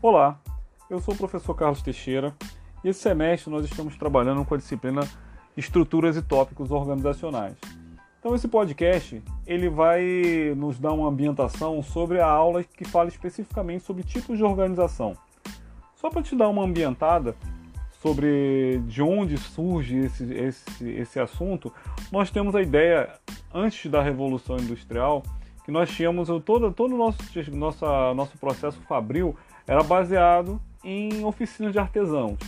Olá, eu sou o professor Carlos Teixeira e esse semestre nós estamos trabalhando com a disciplina Estruturas e Tópicos Organizacionais. Então esse podcast ele vai nos dar uma ambientação sobre a aula que fala especificamente sobre tipos de organização. Só para te dar uma ambientada sobre de onde surge esse, esse, esse assunto, nós temos a ideia, antes da Revolução Industrial, que nós tínhamos todo, todo nosso, nosso processo fabril era baseado em oficinas de artesãos,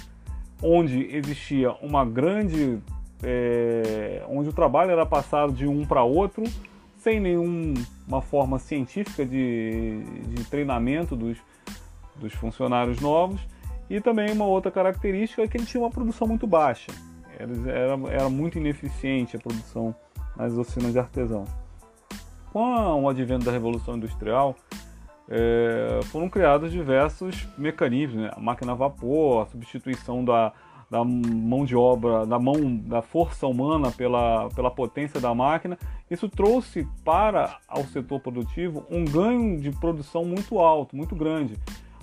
onde existia uma grande. É, onde o trabalho era passado de um para outro, sem nenhuma forma científica de, de treinamento dos, dos funcionários novos. E também uma outra característica é que ele tinha uma produção muito baixa. Era, era, era muito ineficiente a produção nas oficinas de artesão. Com o advento da Revolução Industrial, é, foram criados diversos mecanismos, né? a máquina a vapor, a substituição da, da mão de obra, da mão da força humana pela, pela potência da máquina. Isso trouxe para o setor produtivo um ganho de produção muito alto, muito grande,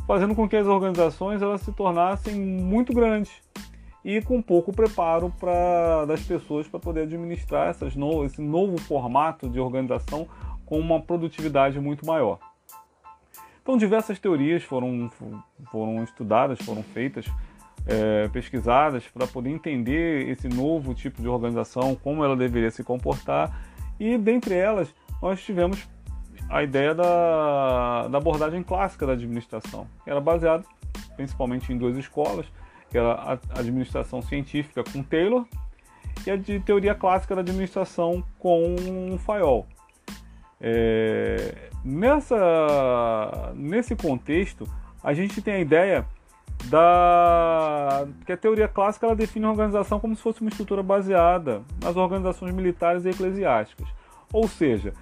fazendo com que as organizações elas se tornassem muito grandes e com pouco preparo para das pessoas para poder administrar essas no, esse novo formato de organização com uma produtividade muito maior. Então, diversas teorias foram, foram estudadas, foram feitas, é, pesquisadas para poder entender esse novo tipo de organização, como ela deveria se comportar, e dentre elas nós tivemos a ideia da, da abordagem clássica da administração, que era baseada principalmente em duas escolas, que era a administração científica com Taylor e a de teoria clássica da administração com Fayol. É, nessa, nesse contexto, a gente tem a ideia da que a teoria clássica ela define a organização como se fosse uma estrutura baseada nas organizações militares e eclesiásticas. Ou seja,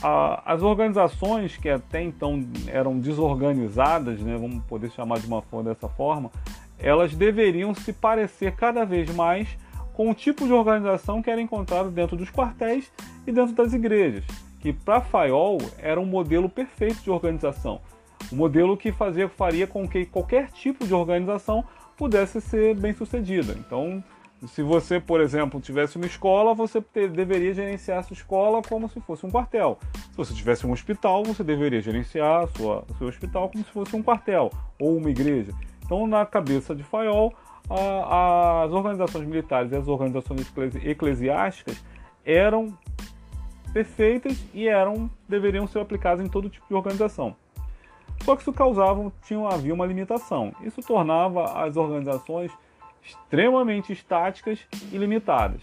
a, as organizações que até então eram desorganizadas, né, vamos poder chamar de uma forma dessa forma, elas deveriam se parecer cada vez mais com o tipo de organização que era encontrado dentro dos quartéis e dentro das igrejas que para Fayol era um modelo perfeito de organização. Um modelo que fazia, faria com que qualquer tipo de organização pudesse ser bem sucedida. Então, se você, por exemplo, tivesse uma escola, você ter, deveria gerenciar sua escola como se fosse um quartel. Se você tivesse um hospital, você deveria gerenciar sua, seu hospital como se fosse um quartel ou uma igreja. Então, na cabeça de Fayol, a, as organizações militares e as organizações eclesiásticas eram perfeitas e eram deveriam ser aplicadas em todo tipo de organização. Só que isso causava, tinha, havia uma limitação. Isso tornava as organizações extremamente estáticas e limitadas.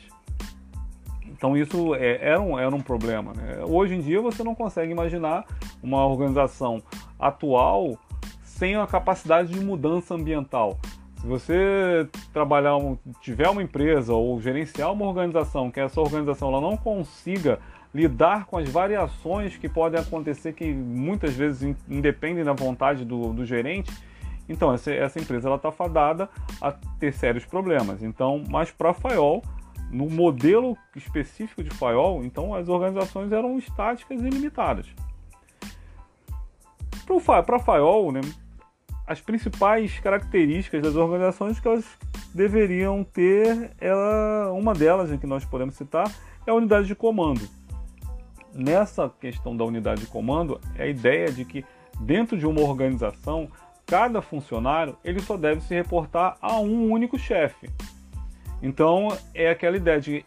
Então isso é, era, um, era um problema. Né? Hoje em dia você não consegue imaginar uma organização atual sem a capacidade de mudança ambiental. Se você trabalhar, tiver uma empresa ou gerenciar uma organização que essa organização ela não consiga lidar com as variações que podem acontecer, que muitas vezes independem da vontade do, do gerente, então essa, essa empresa está fadada a ter sérios problemas. Então, mas para a Fayol, no modelo específico de Fayol, então as organizações eram estáticas e limitadas. Para a Fayol, né, as principais características das organizações que elas deveriam ter, ela, uma delas que nós podemos citar é a unidade de comando nessa questão da unidade de comando é a ideia de que dentro de uma organização, cada funcionário ele só deve se reportar a um único chefe. Então é aquela ideia de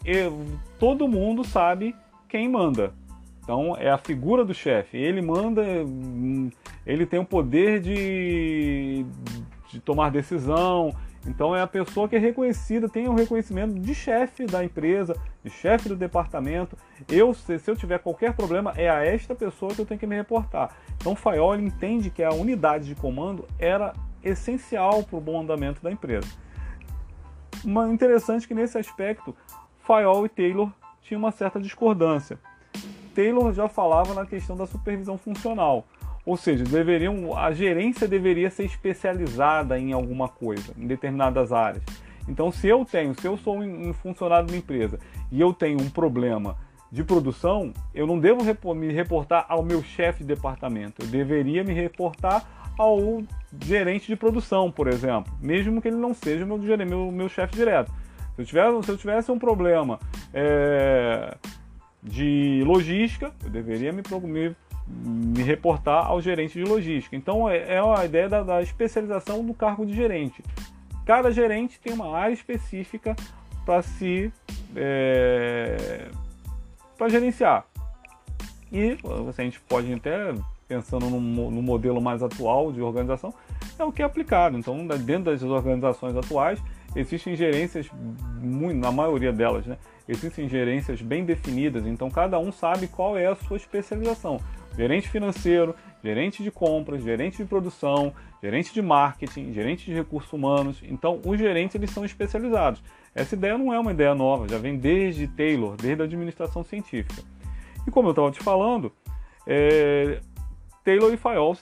todo mundo sabe quem manda. Então é a figura do chefe. Ele manda, ele tem o poder de, de tomar decisão, então é a pessoa que é reconhecida, tem um reconhecimento de chefe da empresa, de chefe do departamento. Eu, se, se, eu tiver qualquer problema, é a esta pessoa que eu tenho que me reportar. Então o Fayol entende que a unidade de comando era essencial para o bom andamento da empresa. Mas interessante que nesse aspecto, Fayol e Taylor tinham uma certa discordância. Taylor já falava na questão da supervisão funcional. Ou seja, deveriam, a gerência deveria ser especializada em alguma coisa, em determinadas áreas. Então, se eu tenho, se eu sou um funcionário de uma empresa e eu tenho um problema de produção, eu não devo me reportar ao meu chefe de departamento. Eu deveria me reportar ao gerente de produção, por exemplo, mesmo que ele não seja meu, meu, meu chefe direto. Se eu, tivesse, se eu tivesse um problema é, de logística, eu deveria me, me, me, reportar ao gerente de logística. Então é, é a ideia da, da especialização do cargo de gerente. Cada gerente tem uma área específica para se é, para gerenciar. E a gente pode até pensando no, no, modelo mais atual de organização, é o que é aplicado. Então, dentro das organizações atuais, existem gerências, na maioria delas, né? Existem gerências bem definidas, então cada um sabe qual é a sua especialização. Gerente financeiro, gerente de compras, gerente de produção, gerente de marketing, gerente de recursos humanos. Então, os gerentes eles são especializados. Essa ideia não é uma ideia nova, já vem desde Taylor, desde a administração científica. E como eu estava te falando, é, Taylor e Fayol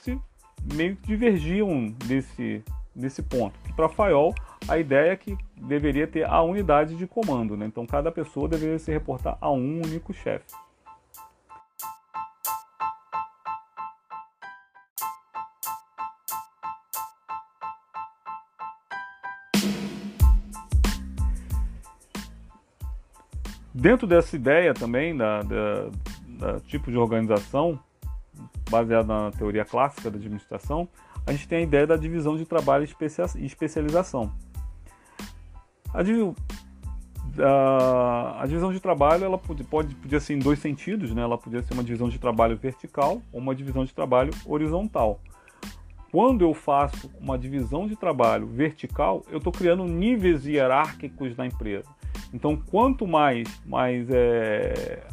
meio que divergiam desse, desse ponto. Para Fayol, a ideia é que deveria ter a unidade de comando, né? então cada pessoa deveria se reportar a um único chefe. Dentro dessa ideia também, da, da, da tipo de organização, baseada na teoria clássica da administração, a gente tem a ideia da divisão de trabalho e especialização. A, a, a, divisão de trabalho ela pode, pode, podia ser em dois sentidos, né? ela podia ser uma divisão de trabalho vertical ou uma divisão de trabalho horizontal. Quando eu faço uma divisão de trabalho vertical, eu estou criando níveis hierárquicos na empresa. Então, quanto mais, mais, é,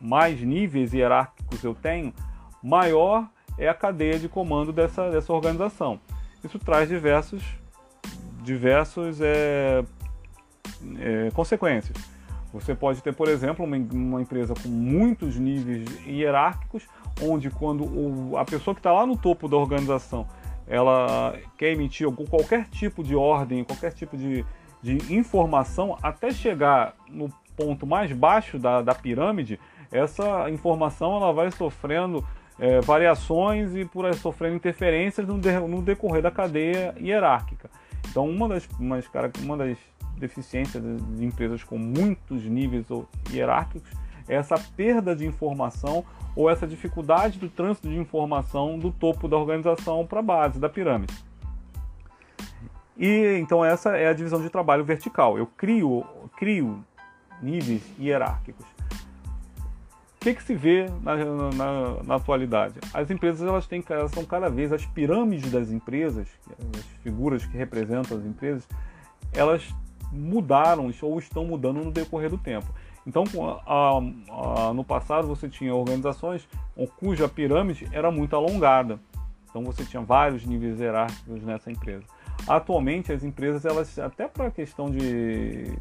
mais níveis hierárquicos eu tenho, maior é a cadeia de comando dessa, dessa organização. Isso traz diversos, diversos é, é, consequências. Você pode ter, por exemplo, uma, uma, empresa com muitos níveis hierárquicos, onde quando o, a pessoa que está lá no topo da organização ela quer emitir algum, qualquer tipo de ordem, qualquer tipo de, de informação até chegar no ponto mais baixo da, da pirâmide, essa informação ela vai sofrendo é, variações e por sofrendo interferências no, de, no, decorrer da cadeia hierárquica. Então, uma das, umas, uma das deficiências de empresas com muitos níveis hierárquicos é essa perda de informação ou essa dificuldade do trânsito de informação do topo da organização para a base da pirâmide. E então essa é a divisão de trabalho vertical. Eu crio, crio níveis hierárquicos. O que, que se vê na, na, na, atualidade? As empresas elas têm, elas são cada vez as pirâmides das empresas, as figuras que representam as empresas, elas mudaram ou estão mudando no decorrer do tempo. Então, a, a, no passado você tinha organizações cuja pirâmide era muito alongada. Então você tinha vários níveis hierárquicos nessa empresa. Atualmente as empresas, elas até para a questão de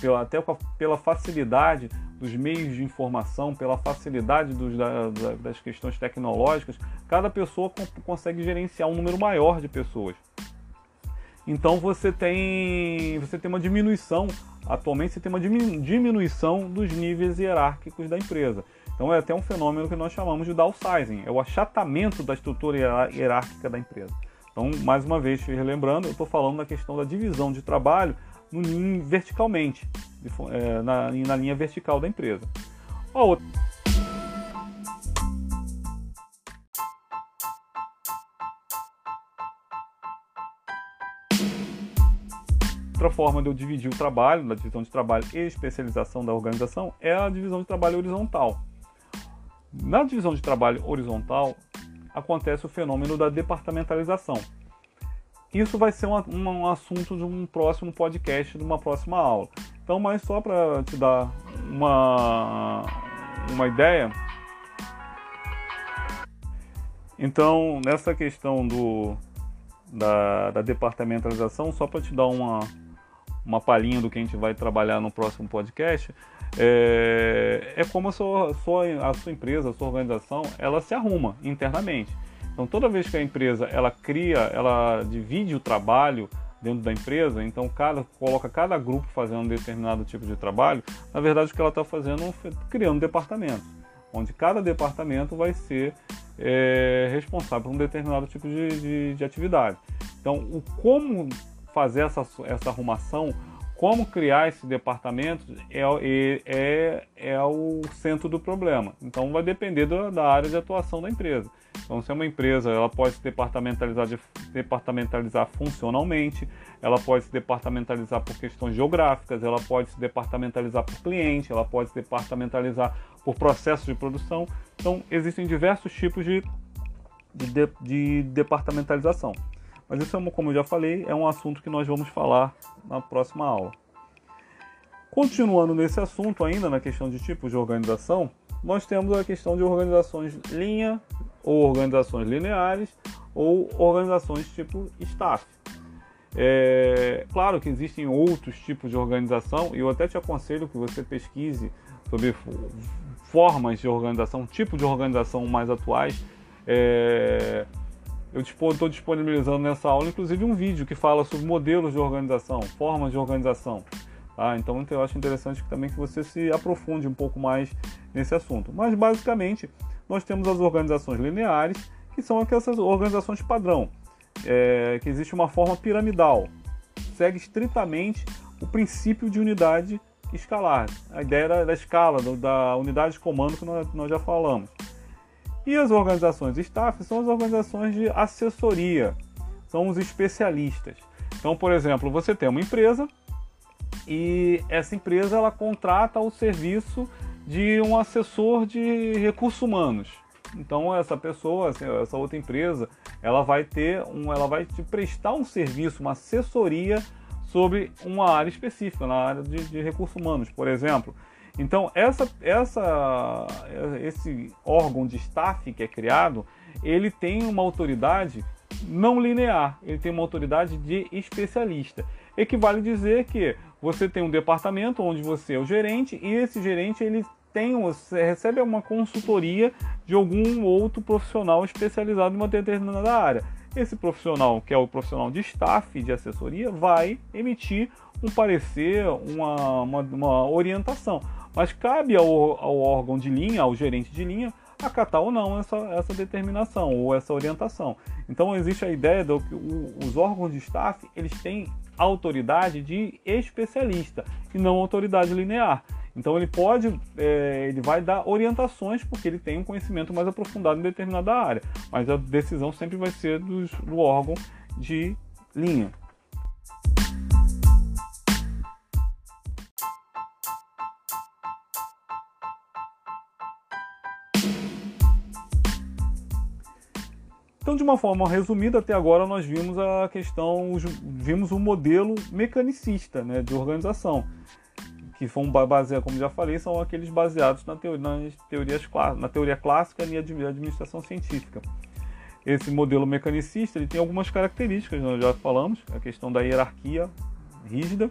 pela, até pela facilidade dos meios de informação, pela facilidade dos, da, das questões tecnológicas, cada pessoa consegue gerenciar um número maior de pessoas. Então você tem, você tem uma diminuição, atualmente você tem uma diminuição dos níveis hierárquicos da empresa. Então é até um fenômeno que nós chamamos de downsizing, é o achatamento da estrutura hierárquica da empresa. Então, mais uma vez, relembrando, eu estou falando da questão da divisão de trabalho no, verticalmente, é, na, na linha vertical da empresa. A outra. Outra forma de eu dividir o trabalho, da divisão de trabalho e especialização da organização, é a divisão de trabalho horizontal. Na divisão de trabalho horizontal, acontece o fenômeno da departamentalização. Isso vai ser um, assunto de um próximo podcast, de uma próxima aula. Então, mas só para te dar uma, uma ideia. Então, nessa questão do, da, da departamentalização, só para te dar uma, uma palhinha do que a gente vai trabalhar no próximo podcast, é, é como a sua, a sua empresa, a sua organização, ela se arruma internamente. Então toda vez que a empresa ela cria, ela divide o trabalho dentro da empresa, então cada coloca cada grupo fazendo um determinado tipo de trabalho, na verdade o que ela está fazendo é criando departamentos, onde cada departamento vai ser é, responsável por um determinado tipo de, de, de atividade. Então, o como fazer essa, essa arrumação, como criar esse departamento é, é, é o centro do problema. Então vai depender da, da, área de atuação da empresa. Então se é uma empresa, ela pode se departamentalizar, de, departamentalizar funcionalmente, ela pode se departamentalizar por questões geográficas, ela pode se departamentalizar por cliente, ela pode se departamentalizar por processos de produção. Então existem diversos tipos de, de, de departamentalização. Mas isso, como eu já falei, é um assunto que nós vamos falar na próxima aula. Continuando nesse assunto, ainda na questão de tipos de organização, nós temos a questão de organizações linha ou organizações lineares ou organizações tipo staff. É, claro que existem outros tipos de organização e eu até te aconselho que você pesquise sobre formas de organização, tipo de organização mais atuais. É, eu estou disponibilizando nessa aula, inclusive, um vídeo que fala sobre modelos de organização, formas de organização. Tá? Então, eu acho interessante também que você se aprofunde um pouco mais nesse assunto. Mas, basicamente, nós temos as organizações lineares, que são aquelas organizações padrão, é, que existe uma forma piramidal, segue estritamente o princípio de unidade escalar, a ideia da, escala, da unidade de comando que nós, nós já falamos. E as organizações staff são as organizações de assessoria, são os especialistas. Então, por exemplo, você tem uma empresa e essa empresa ela contrata o serviço de um assessor de recursos humanos. Então essa pessoa, assim, essa outra empresa, ela vai ter um, ela vai te prestar um serviço, uma assessoria sobre uma área específica, na área de, de recursos humanos, por exemplo. Então, essa, essa, esse órgão de staff que é criado, ele tem uma autoridade não linear, ele tem uma autoridade de especialista. Equivale dizer que você tem um departamento onde você é o gerente e esse gerente ele tem, recebe uma consultoria de algum outro profissional especializado em uma determinada área. Esse profissional, que é o profissional de staff, de assessoria, vai emitir um parecer, uma, uma, uma orientação. Mas cabe ao, ao órgão de linha, ao gerente de linha, acatar ou não essa, essa determinação ou essa orientação. Então existe a ideia de que os órgãos de staff eles têm autoridade de especialista e não autoridade linear. Então ele pode, é, ele vai dar orientações porque ele tem um conhecimento mais aprofundado em determinada área, mas a decisão sempre vai ser dos, do órgão de linha. Então, de uma forma resumida, até agora nós vimos a questão, vimos um modelo mecanicista né, de organização, que são baseados, como já falei, são aqueles baseados na teoria, nas teorias, na teoria clássica e administração científica. Esse modelo mecanicista ele tem algumas características, nós já falamos, a questão da hierarquia rígida,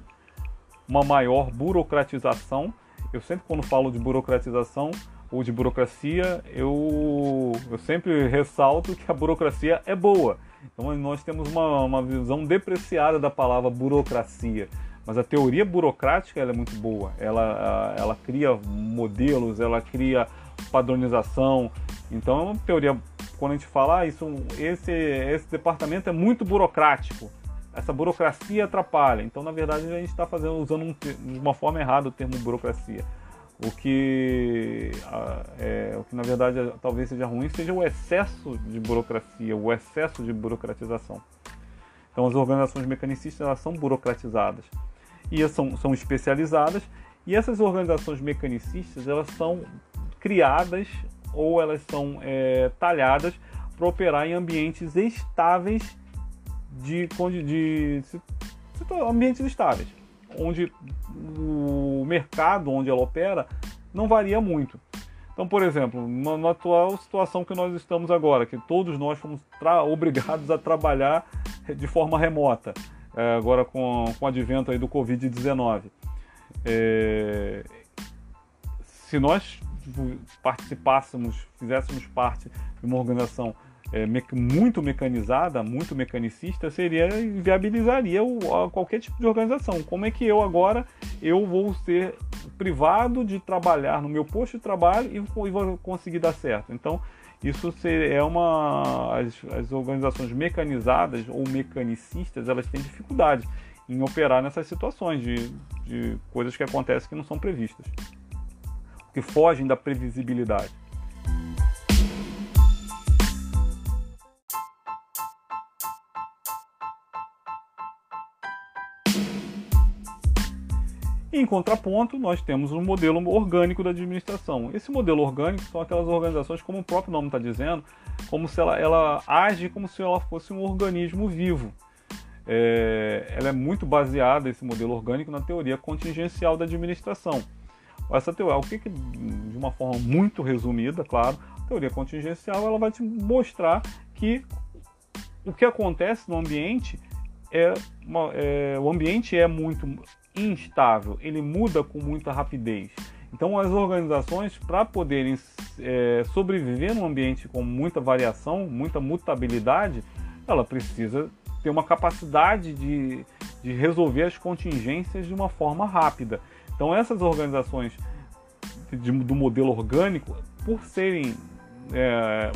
uma maior burocratização. Eu sempre quando falo de burocratização, ou de burocracia, eu, eu sempre ressalto que a burocracia é boa. Então nós temos uma, uma visão depreciada da palavra burocracia. Mas a teoria burocrática é muito boa. Ela, ela cria modelos, ela cria padronização. Então é uma teoria, quando a gente fala, ah, isso, esse, esse departamento é muito burocrático. Essa burocracia atrapalha. Então, na verdade, a gente está fazendo usando um, de uma forma errada o termo burocracia. O que, é, o que na verdade talvez seja ruim seja o excesso de burocracia, o excesso de burocratização. Então as organizações mecanicistas elas são burocratizadas. E são, são especializadas. E essas organizações mecanicistas elas são criadas ou elas são é, talhadas para operar em ambientes estáveis de, de, de, de ambientes estáveis onde o mercado onde ela opera não varia muito. Então, por exemplo, na, atual situação que nós estamos agora, que todos nós fomos obrigados a trabalhar de forma remota, é, agora com, com o advento aí do Covid-19. É, se nós participássemos, fizéssemos parte de uma organização é, muito mecanizada, muito mecanicista, seria viabilizaria o, qualquer tipo de organização. Como é que eu agora eu vou ser privado de trabalhar no meu posto de trabalho e, e vou conseguir dar certo? Então isso é uma as, as organizações mecanizadas ou mecanicistas elas têm dificuldade em operar nessas situações de, de coisas que acontecem que não são previstas, que fogem da previsibilidade. Em contraponto, nós temos um modelo orgânico da administração. Esse modelo orgânico são aquelas organizações, como o próprio nome está dizendo, como se ela, ela age como se ela fosse um organismo vivo. É, ela é muito baseada, esse modelo orgânico, na teoria contingencial da administração. Essa teoria, o que, que de uma forma muito resumida, claro, a teoria contingencial ela vai te mostrar que o que acontece no ambiente é, uma, é o ambiente é muito instável, ele muda com muita rapidez. Então, as organizações, para poderem é, sobreviver num ambiente com muita variação, muita mutabilidade, ela precisa ter uma capacidade de, de resolver as contingências de uma forma rápida. Então, essas organizações de, do modelo orgânico, por serem é,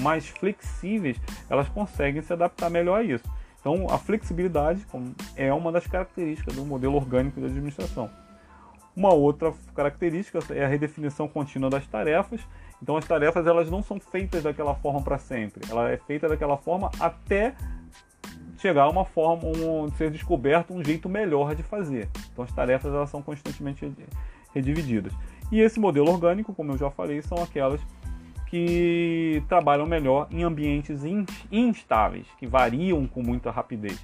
mais flexíveis, elas conseguem se adaptar melhor a isso. Então, a flexibilidade é uma das características do modelo orgânico de administração. Uma outra característica é a redefinição contínua das tarefas. Então, as tarefas elas não são feitas daquela forma para sempre. Ela é feita daquela forma até chegar a uma forma, um, ser descoberto um jeito melhor de fazer. Então, as tarefas elas são constantemente redivididas. E esse modelo orgânico, como eu já falei, são aquelas que trabalham melhor em ambientes instáveis, que variam com muita rapidez.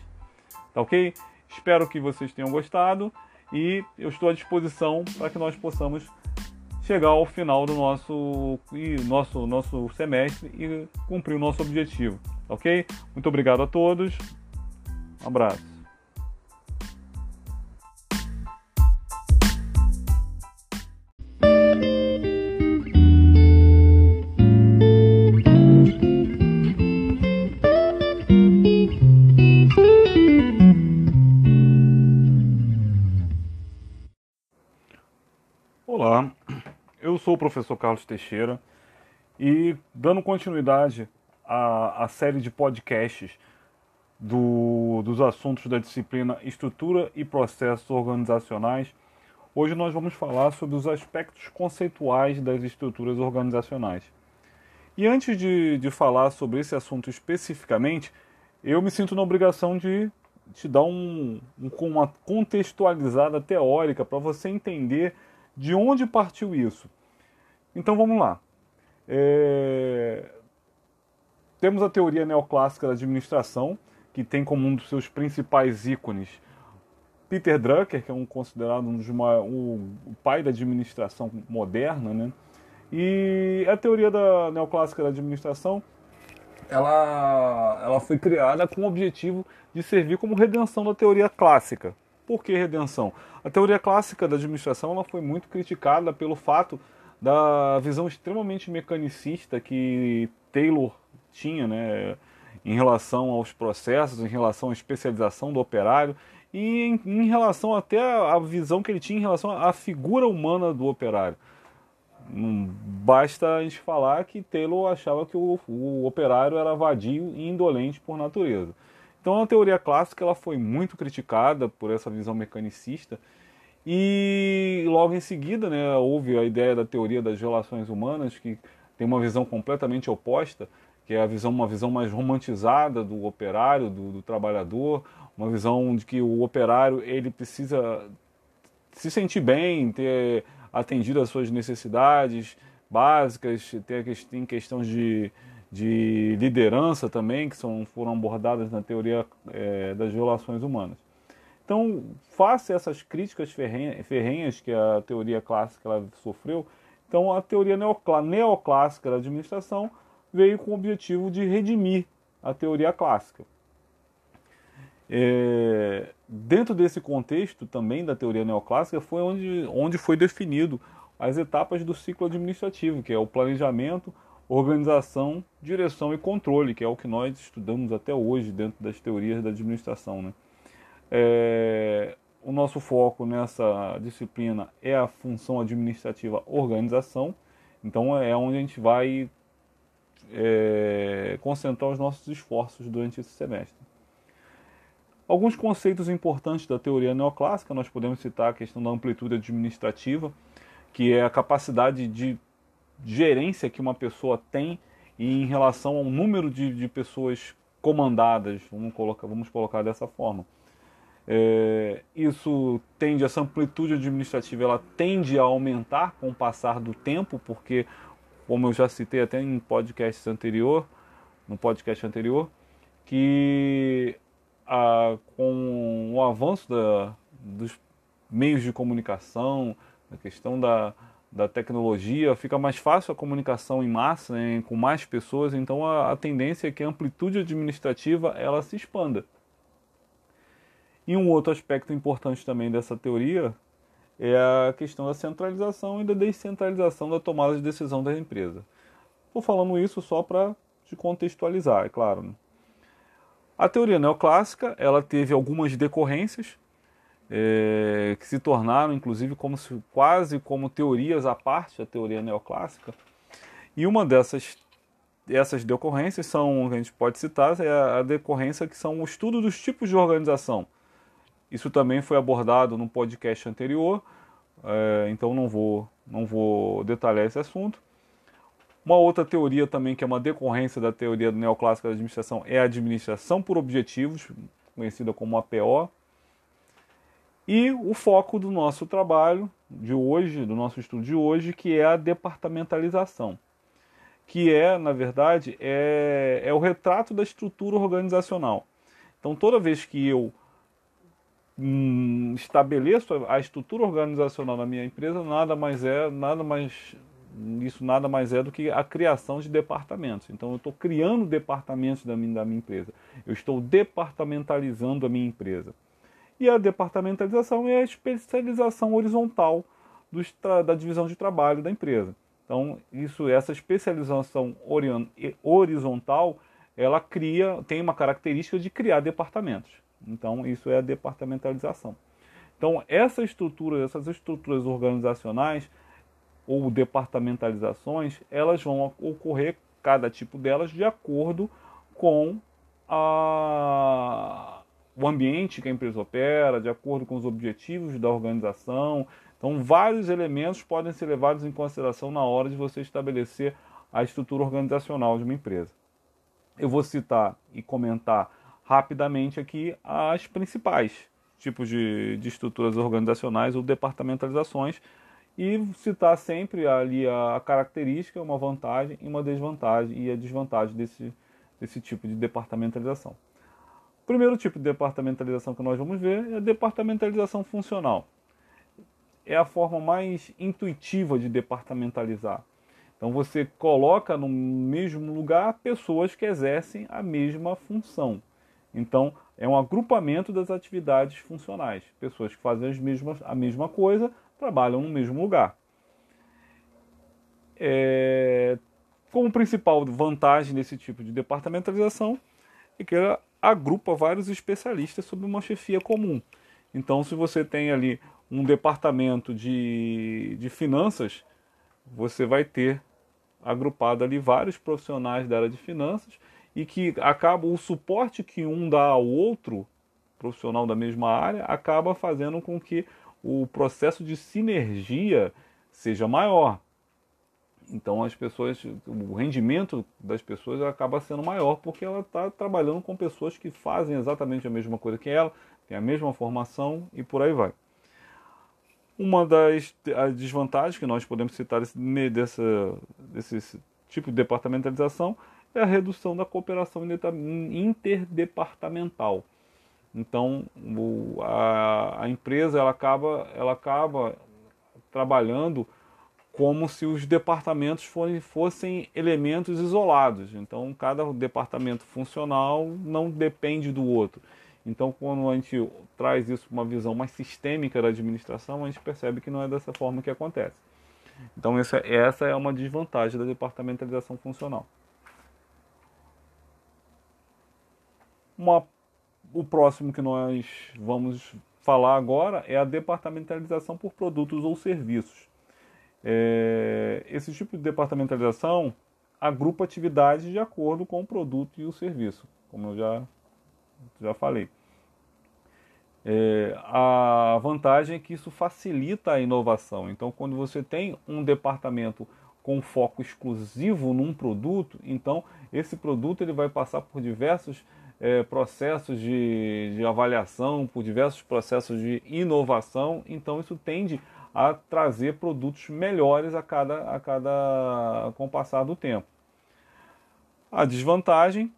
Tá ok? Espero que vocês tenham gostado e eu estou à disposição para que nós possamos chegar ao final do nosso, nosso, nosso semestre e cumprir o nosso objetivo. Ok? Muito obrigado a todos. Um abraço. Sou o professor Carlos Teixeira e dando continuidade à, à série de podcasts do, dos assuntos da disciplina Estrutura e Processos Organizacionais, hoje nós vamos falar sobre os aspectos conceituais das estruturas organizacionais. E antes de, de falar sobre esse assunto especificamente, eu me sinto na obrigação de te dar um, um uma contextualizada teórica para você entender de onde partiu isso? Então vamos lá. É... Temos a teoria neoclássica da administração, que tem como um dos seus principais ícones Peter Drucker, que é um considerado um dos maiores, o pai da administração moderna, né? E a teoria da neoclássica da administração, ela, ela foi criada com o objetivo de servir como redenção da teoria clássica. Por que redenção? A teoria clássica da administração ela foi muito criticada pelo fato da visão extremamente mecanicista que Taylor tinha né, em relação aos processos, em relação à especialização do operário e em, em relação até à visão que ele tinha em relação à figura humana do operário. Basta a gente falar que Taylor achava que o, o operário era vadio e indolente por natureza. Então a teoria clássica ela foi muito criticada por essa visão mecanicista e logo em seguida né, houve a ideia da teoria das relações humanas que tem uma visão completamente oposta, que é a visão uma visão mais romantizada do operário, do, do trabalhador, uma visão de que o operário ele precisa se sentir bem, ter atendido às suas necessidades básicas, tem questões de de liderança também, que são, foram abordadas na teoria é, das relações humanas. Então, face a essas críticas ferrenhas que a teoria clássica ela sofreu, então a teoria neoclássica da administração veio com o objetivo de redimir a teoria clássica. É, dentro desse contexto também da teoria neoclássica foi onde, onde foi definido as etapas do ciclo administrativo, que é o planejamento, organização, direção e controle, que é o que nós estudamos até hoje dentro das teorias da administração. Né? É, o nosso foco nessa disciplina é a função administrativa organização, então é onde a gente vai é, concentrar os nossos esforços durante esse semestre. Alguns conceitos importantes da teoria neoclássica, nós podemos citar a questão da amplitude administrativa, que é a capacidade de gerência que uma pessoa tem em relação ao número de, de pessoas comandadas, vamos colocar, vamos colocar dessa forma. É, isso tende, essa amplitude administrativa, ela tende a aumentar com o passar do tempo, porque, como eu já citei até em podcast anterior, no podcast anterior, que a, com o avanço da, dos meios de comunicação, a questão da, da tecnologia, fica mais fácil a comunicação em massa, né, com mais pessoas, então a, a tendência é que a amplitude administrativa ela se expanda. E um outro aspecto importante também dessa teoria é a questão da centralização e da descentralização da tomada de decisão da empresa. Estou falando isso só para te contextualizar, é claro. Né? A teoria neoclássica ela teve algumas decorrências é, que se tornaram, inclusive, como se, quase como teorias à parte da teoria neoclássica. E uma dessas essas decorrências são, a gente pode citar, é a decorrência que são o estudo dos tipos de organização. Isso também foi abordado no podcast anterior, é, então não vou, não vou detalhar esse assunto. Uma outra teoria também, que é uma decorrência da teoria neoclássica da administração, é a administração por objetivos, conhecida como APO. E o foco do nosso trabalho de hoje, do nosso estudo de hoje, que é a departamentalização. Que é, na verdade, é, é o retrato da estrutura organizacional. Então, toda vez que eu hum, estabeleço a estrutura organizacional da minha empresa, nada mais é, nada mais isso nada mais é do que a criação de departamentos. Então eu estou criando departamentos da minha, da minha empresa. Eu estou departamentalizando a minha empresa. E a departamentalização é a especialização horizontal da divisão de trabalho da empresa. Então, isso, essa especialização horizontal, ela cria, tem uma característica de criar departamentos. Então, isso é a departamentalização. Então, essa estrutura, essas estruturas organizacionais ou departamentalizações, elas vão ocorrer, cada tipo delas, de acordo com a, o ambiente que a empresa opera, de acordo com os objetivos da organização. Então, vários elementos podem ser levados em consideração na hora de você estabelecer a estrutura organizacional de uma empresa. Eu vou citar e comentar rapidamente aqui as principais tipos de, de estruturas organizacionais ou departamentalizações e citar sempre ali a, a, característica, uma vantagem e uma desvantagem e a desvantagem desse, desse tipo de departamentalização. O primeiro tipo de departamentalização que nós vamos ver é a departamentalização funcional. É a forma mais intuitiva de departamentalizar. Então você coloca no mesmo lugar pessoas que exercem a mesma função. Então, é um agrupamento das atividades funcionais. Pessoas que fazem as mesmas, a mesma coisa trabalham no mesmo lugar. É, como principal vantagem desse tipo de departamentalização é que ela agrupa vários especialistas sob uma chefia comum. Então, se você tem ali um departamento de, de finanças, você vai ter agrupado ali vários profissionais da área de finanças e que acaba o suporte que um dá ao outro profissional da mesma área acaba fazendo com que o processo de sinergia seja maior. Então as pessoas, o rendimento das pessoas acaba sendo maior porque ela está trabalhando com pessoas que fazem exatamente a mesma coisa que ela, tem a mesma formação e por aí vai. Uma das desvantagens que nós podemos citar desse, dessa, desse tipo de departamentalização é a redução da cooperação interdepartamental. Então, o, a, a, empresa ela acaba, ela acaba trabalhando como se os departamentos fossem, elementos isolados. Então, cada departamento funcional não depende do outro. Então, quando a gente traz isso para uma visão mais sistêmica da administração, a gente percebe que não é dessa forma que acontece. Então essa, essa é uma desvantagem da departamentalização funcional. Uma, o próximo que nós vamos falar agora é a departamentalização por produtos ou serviços. É, esse tipo de departamentalização agrupa atividades de acordo com o produto e o serviço, como eu já, já falei. É, a vantagem é que isso facilita a inovação. Então, quando você tem um departamento com foco exclusivo num produto, então esse produto ele vai passar por diversos é, processos de, de avaliação, por diversos processos de inovação. Então, isso tende a trazer produtos melhores a cada, a cada com o passar do tempo. A desvantagem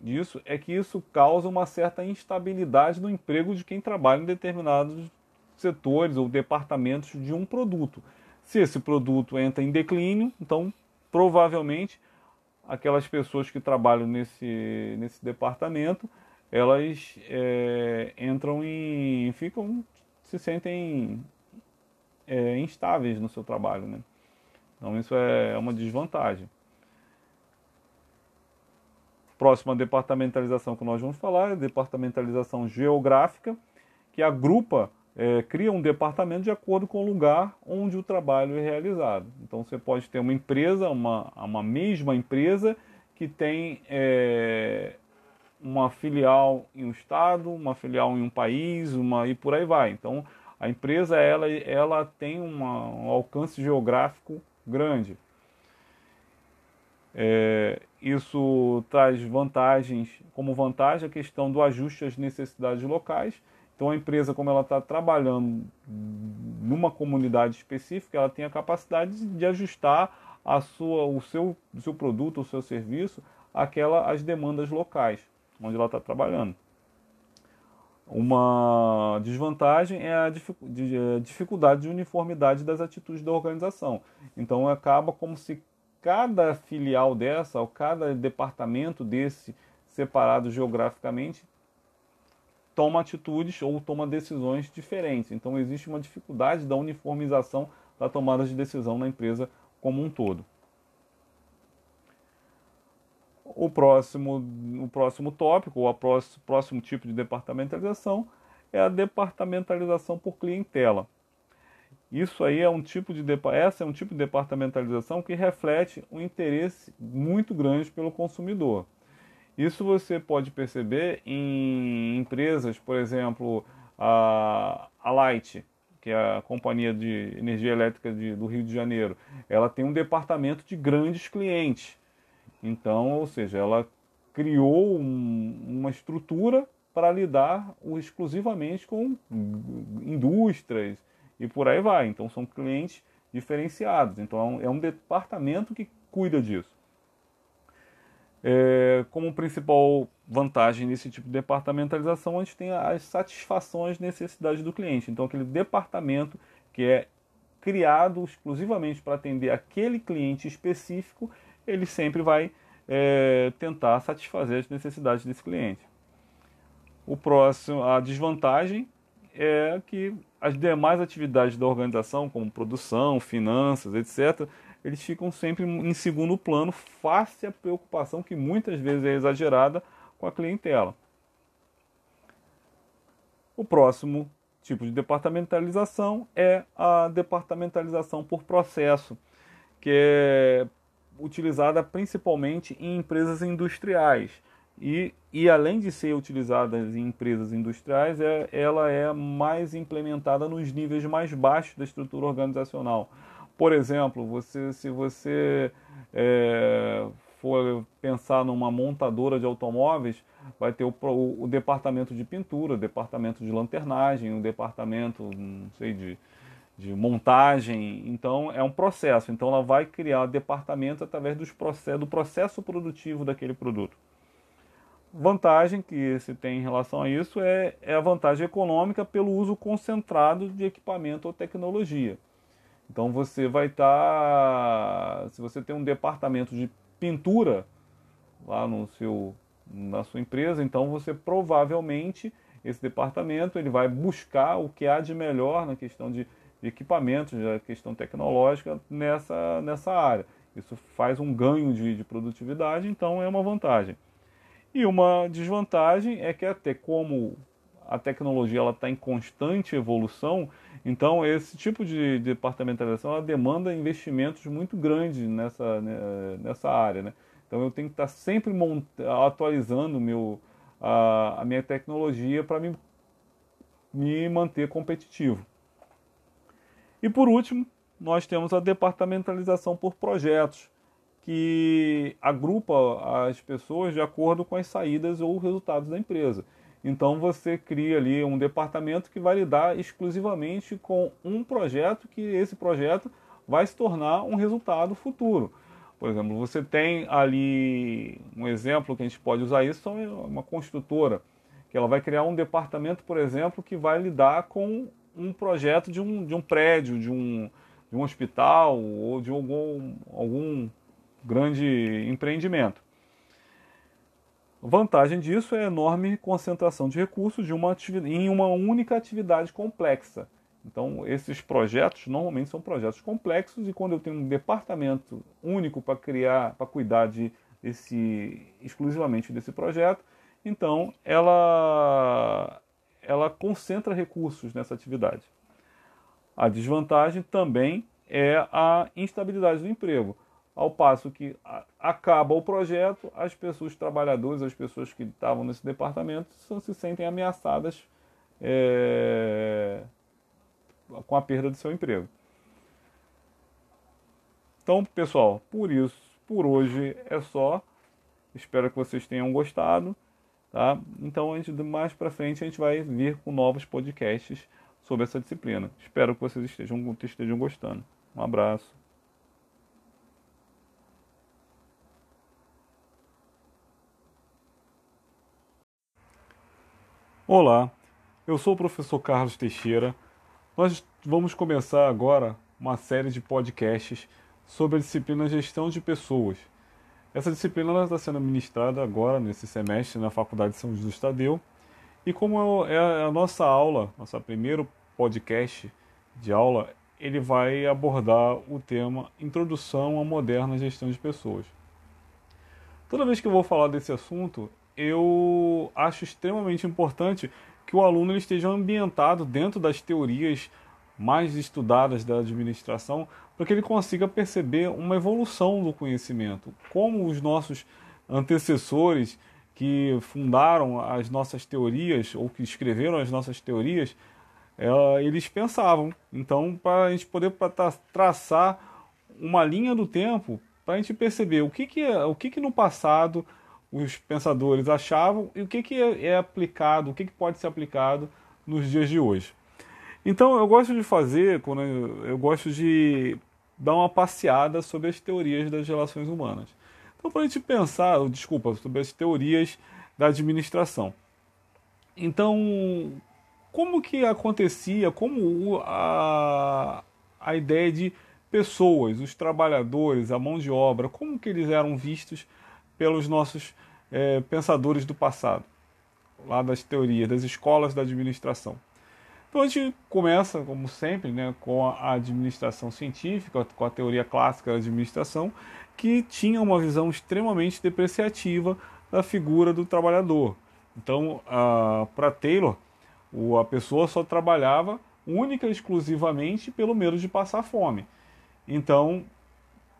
disso é que isso causa uma certa instabilidade no emprego de quem trabalha em determinados setores ou departamentos de um produto. Se esse produto entra em declínio, então provavelmente aquelas pessoas que trabalham nesse, nesse departamento, elas é, entram em. ficam. se sentem é, instáveis no seu trabalho. Né? Então isso é uma desvantagem. Próxima departamentalização que nós vamos falar é a departamentalização geográfica, que agrupa, é, cria um departamento de acordo com o lugar onde o trabalho é realizado. Então você pode ter uma empresa, uma, uma mesma empresa que tem é, uma filial em um estado, uma filial em um país, uma e por aí vai. Então a empresa ela, ela tem uma, um alcance geográfico grande. É, isso traz vantagens, como vantagem a questão do ajuste às necessidades locais. Então a empresa, como ela está trabalhando numa comunidade específica, ela tem a capacidade de ajustar a sua, o, seu, o seu produto, o seu serviço, àquela, às demandas locais, onde ela está trabalhando. Uma desvantagem é a dificuldade de uniformidade das atitudes da organização. Então acaba como se cada filial dessa, ou cada departamento desse separado geograficamente, toma atitudes ou toma decisões diferentes. Então existe uma dificuldade da uniformização da tomada de decisão na empresa como um todo. O próximo, o próximo tópico, ou o próximo, próximo tipo de departamentalização, é a departamentalização por clientela. Isso aí é um tipo de essa é um tipo de departamentalização que reflete um interesse muito grande pelo consumidor. Isso você pode perceber em empresas, por exemplo, a, a Light, que é a companhia de energia elétrica de, do Rio de Janeiro. Ela tem um departamento de grandes clientes. Então, ou seja, ela criou um, uma estrutura para lidar exclusivamente com indústrias, e por aí vai. Então são clientes diferenciados. Então é um departamento que cuida disso. É, como principal vantagem nesse tipo de departamentalização, a gente tem as satisfações, necessidades do cliente. Então aquele departamento que é criado exclusivamente para atender aquele cliente específico, ele sempre vai é, tentar satisfazer as necessidades desse cliente. O próximo, a desvantagem é que as demais atividades da organização, como produção, finanças, etc., eles ficam sempre em segundo plano, face à preocupação que muitas vezes é exagerada com a clientela. O próximo tipo de departamentalização é a departamentalização por processo, que é utilizada principalmente em empresas industriais e, e além de ser utilizada em empresas industriais, é, ela é mais implementada nos níveis mais baixos da estrutura organizacional. Por exemplo, você, se você é, for pensar numa montadora de automóveis, vai ter o, o, o, departamento de pintura, o departamento de lanternagem, o departamento, não sei, de, de montagem. Então, é um processo. Então, ela vai criar departamento através dos process, do processo produtivo daquele produto vantagem que se tem em relação a isso é, é a vantagem econômica pelo uso concentrado de equipamento ou tecnologia. Então você vai estar, tá, se você tem um departamento de pintura lá no seu, na sua empresa, então você provavelmente esse departamento ele vai buscar o que há de melhor na questão de, equipamentos, da questão tecnológica nessa, nessa área. Isso faz um ganho de, de produtividade, então é uma vantagem. E uma desvantagem é que até como a tecnologia está em constante evolução, então esse tipo de departamentalização ela demanda investimentos muito grandes nessa, né, nessa área. Né? Então eu tenho que estar tá sempre atualizando meu, a, a minha tecnologia para me, me manter competitivo. E por último, nós temos a departamentalização por projetos, que agrupa as pessoas de acordo com as saídas ou resultados da empresa. Então você cria ali um departamento que vai lidar exclusivamente com um projeto, que esse projeto vai se tornar um resultado futuro. Por exemplo, você tem ali um exemplo que a gente pode usar isso, é uma construtora, que ela vai criar um departamento, por exemplo, que vai lidar com um projeto de um, de um prédio, de um, de um hospital ou de algum, algum grande empreendimento. Vantagem disso é a enorme concentração de recursos de uma em uma única atividade complexa. Então, esses projetos normalmente são projetos complexos e quando eu tenho um departamento único para criar, para cuidar de, desse, exclusivamente desse projeto, então ela, ela concentra recursos nessa atividade. A desvantagem também é a instabilidade do emprego. Ao passo que acaba o projeto, as pessoas, os trabalhadores, as pessoas que estavam nesse departamento se sentem ameaçadas é, com a perda do seu emprego. Então, pessoal, por isso, por hoje é só. Espero que vocês tenham gostado. Tá? Então, a gente, mais para frente, a gente vai vir com novos podcasts sobre essa disciplina. Espero que vocês estejam, estejam gostando. Um abraço. Olá, eu sou o professor Carlos Teixeira. Nós vamos começar agora uma série de podcasts sobre a disciplina Gestão de Pessoas. Essa disciplina está sendo ministrada agora, nesse semestre, na Faculdade de São José Tadeu. E como é a nossa aula, nosso primeiro podcast de aula, ele vai abordar o tema Introdução à Moderna Gestão de Pessoas. Toda vez que eu vou falar desse assunto, eu acho extremamente importante que o aluno esteja ambientado dentro das teorias mais estudadas da administração, para que ele consiga perceber uma evolução do conhecimento, como os nossos antecessores que fundaram as nossas teorias ou que escreveram as nossas teorias, eh, eles pensavam. Então, para a gente poder traçar uma linha do tempo, para a gente perceber o que, que, é, o que, que no passado os pensadores achavam e o que, que é, aplicado, o que, que pode ser aplicado nos dias de hoje. Então eu gosto de fazer, quando eu, eu gosto de dar uma passeada sobre as teorias das relações humanas. Então para a gente pensar, desculpa, sobre as teorias da administração. Então, como que acontecia, como a, a ideia de pessoas, os trabalhadores, a mão de obra, como que eles eram vistos pelos nossos é, pensadores do passado, lá das teorias, das escolas da administração. Então a gente começa, como sempre, né, com a administração científica, com a teoria clássica da administração, que tinha uma visão extremamente depreciativa da figura do trabalhador. Então, para Taylor, a pessoa só trabalhava única e exclusivamente pelo medo de passar fome. Então,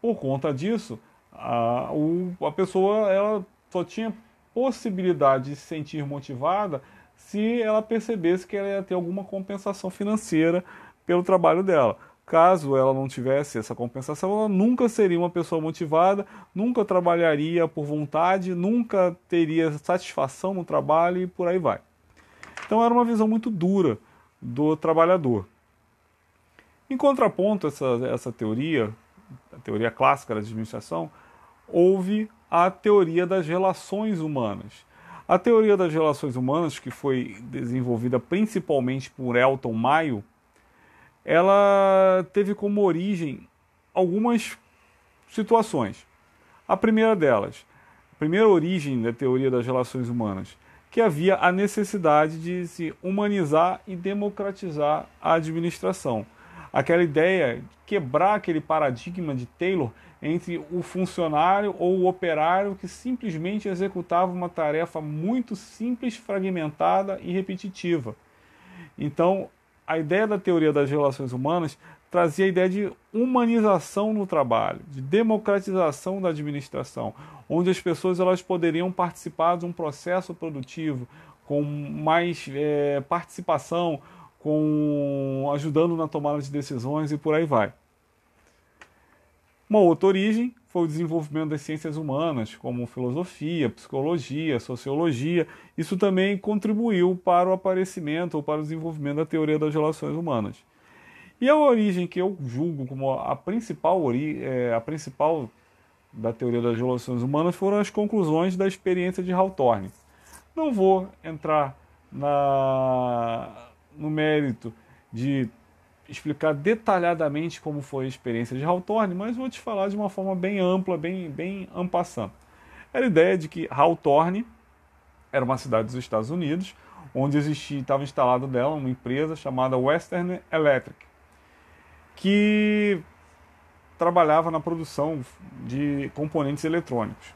por conta disso, a, o, a pessoa ela só tinha possibilidade de se sentir motivada se ela percebesse que ela ia ter alguma compensação financeira pelo trabalho dela. Caso ela não tivesse essa compensação, ela nunca seria uma pessoa motivada, nunca trabalharia por vontade, nunca teria satisfação no trabalho e por aí vai. Então era uma visão muito dura do trabalhador. Em contraponto essa, essa teoria, a teoria clássica da administração, houve a teoria das relações humanas. A teoria das relações humanas, que foi desenvolvida principalmente por Elton Mayo, ela teve como origem algumas situações. A primeira delas, a primeira origem da teoria das relações humanas, que havia a necessidade de se humanizar e democratizar a administração. Aquela ideia de quebrar aquele paradigma de Taylor entre o funcionário ou o operário que simplesmente executava uma tarefa muito simples, fragmentada e repetitiva. Então, a ideia da teoria das relações humanas trazia a ideia de humanização no trabalho, de democratização da administração, onde as pessoas elas poderiam participar de um processo produtivo com mais é, participação, com ajudando na tomada de decisões e por aí vai. Uma outra origem foi o desenvolvimento das ciências humanas, como filosofia, psicologia, sociologia. Isso também contribuiu para o aparecimento ou para o desenvolvimento da teoria das relações humanas. E a origem que eu julgo como a principal, é, a principal da teoria das relações humanas foram as conclusões da experiência de Hawthorne. Não vou entrar na, no mérito de explicar detalhadamente como foi a experiência de Hawthorne, mas vou te falar de uma forma bem ampla, bem, bem ampassando. Era a ideia de que Hawthorne era uma cidade dos Estados Unidos, onde existia, estava instalada dela uma empresa chamada Western Electric, que trabalhava na produção de componentes eletrônicos.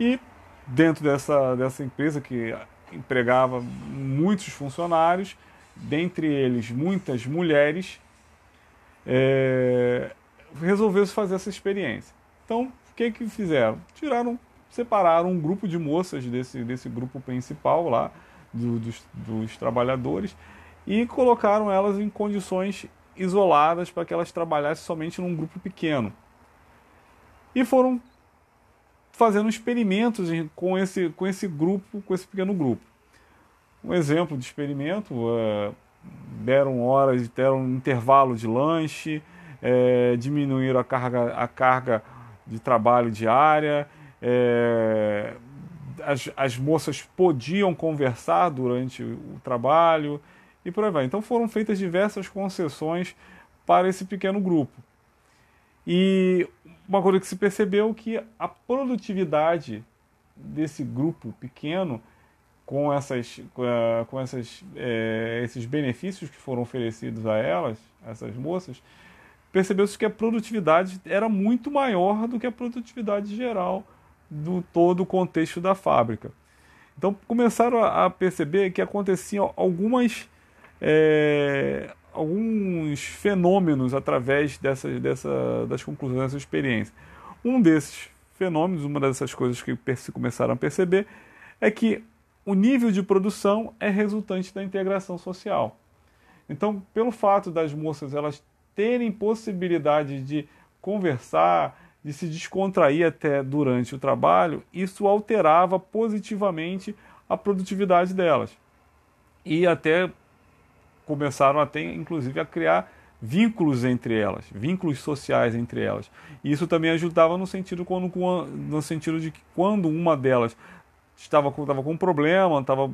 E dentro dessa, dessa empresa que empregava muitos funcionários, dentre eles muitas mulheres, é, resolveu-se fazer essa experiência. Então, o que que fizeram? Tiraram, separaram um grupo de moças desse, desse grupo principal lá, do, dos, dos trabalhadores, e colocaram elas em condições isoladas para que elas trabalhassem somente num grupo pequeno. E foram fazendo experimentos com esse, com esse grupo, com esse pequeno grupo. Um exemplo de experimento, é, deram horas, deram um intervalo de lanche, é, diminuíram a carga, a carga de trabalho diária, é, as, as moças podiam conversar durante o trabalho e por aí vai. Então foram feitas diversas concessões para esse pequeno grupo. E uma coisa que se percebeu é que a produtividade desse grupo pequeno com, essas, com essas, é, esses benefícios que foram oferecidos a elas, essas moças, percebeu-se que a produtividade era muito maior do que a produtividade geral do todo o contexto da fábrica. Então começaram a perceber que aconteciam algumas é, alguns fenômenos através dessas, dessa, das conclusões dessa experiência. Um desses fenômenos, uma dessas coisas que começaram a perceber, é que o nível de produção é resultante da integração social. Então, pelo fato das moças elas terem possibilidade de conversar, de se descontrair até durante o trabalho, isso alterava positivamente a produtividade delas. E até começaram até, inclusive, a criar vínculos entre elas, vínculos sociais entre elas. Isso também ajudava no sentido, quando, no sentido de que quando uma delas estava com, estava com um problema, estava,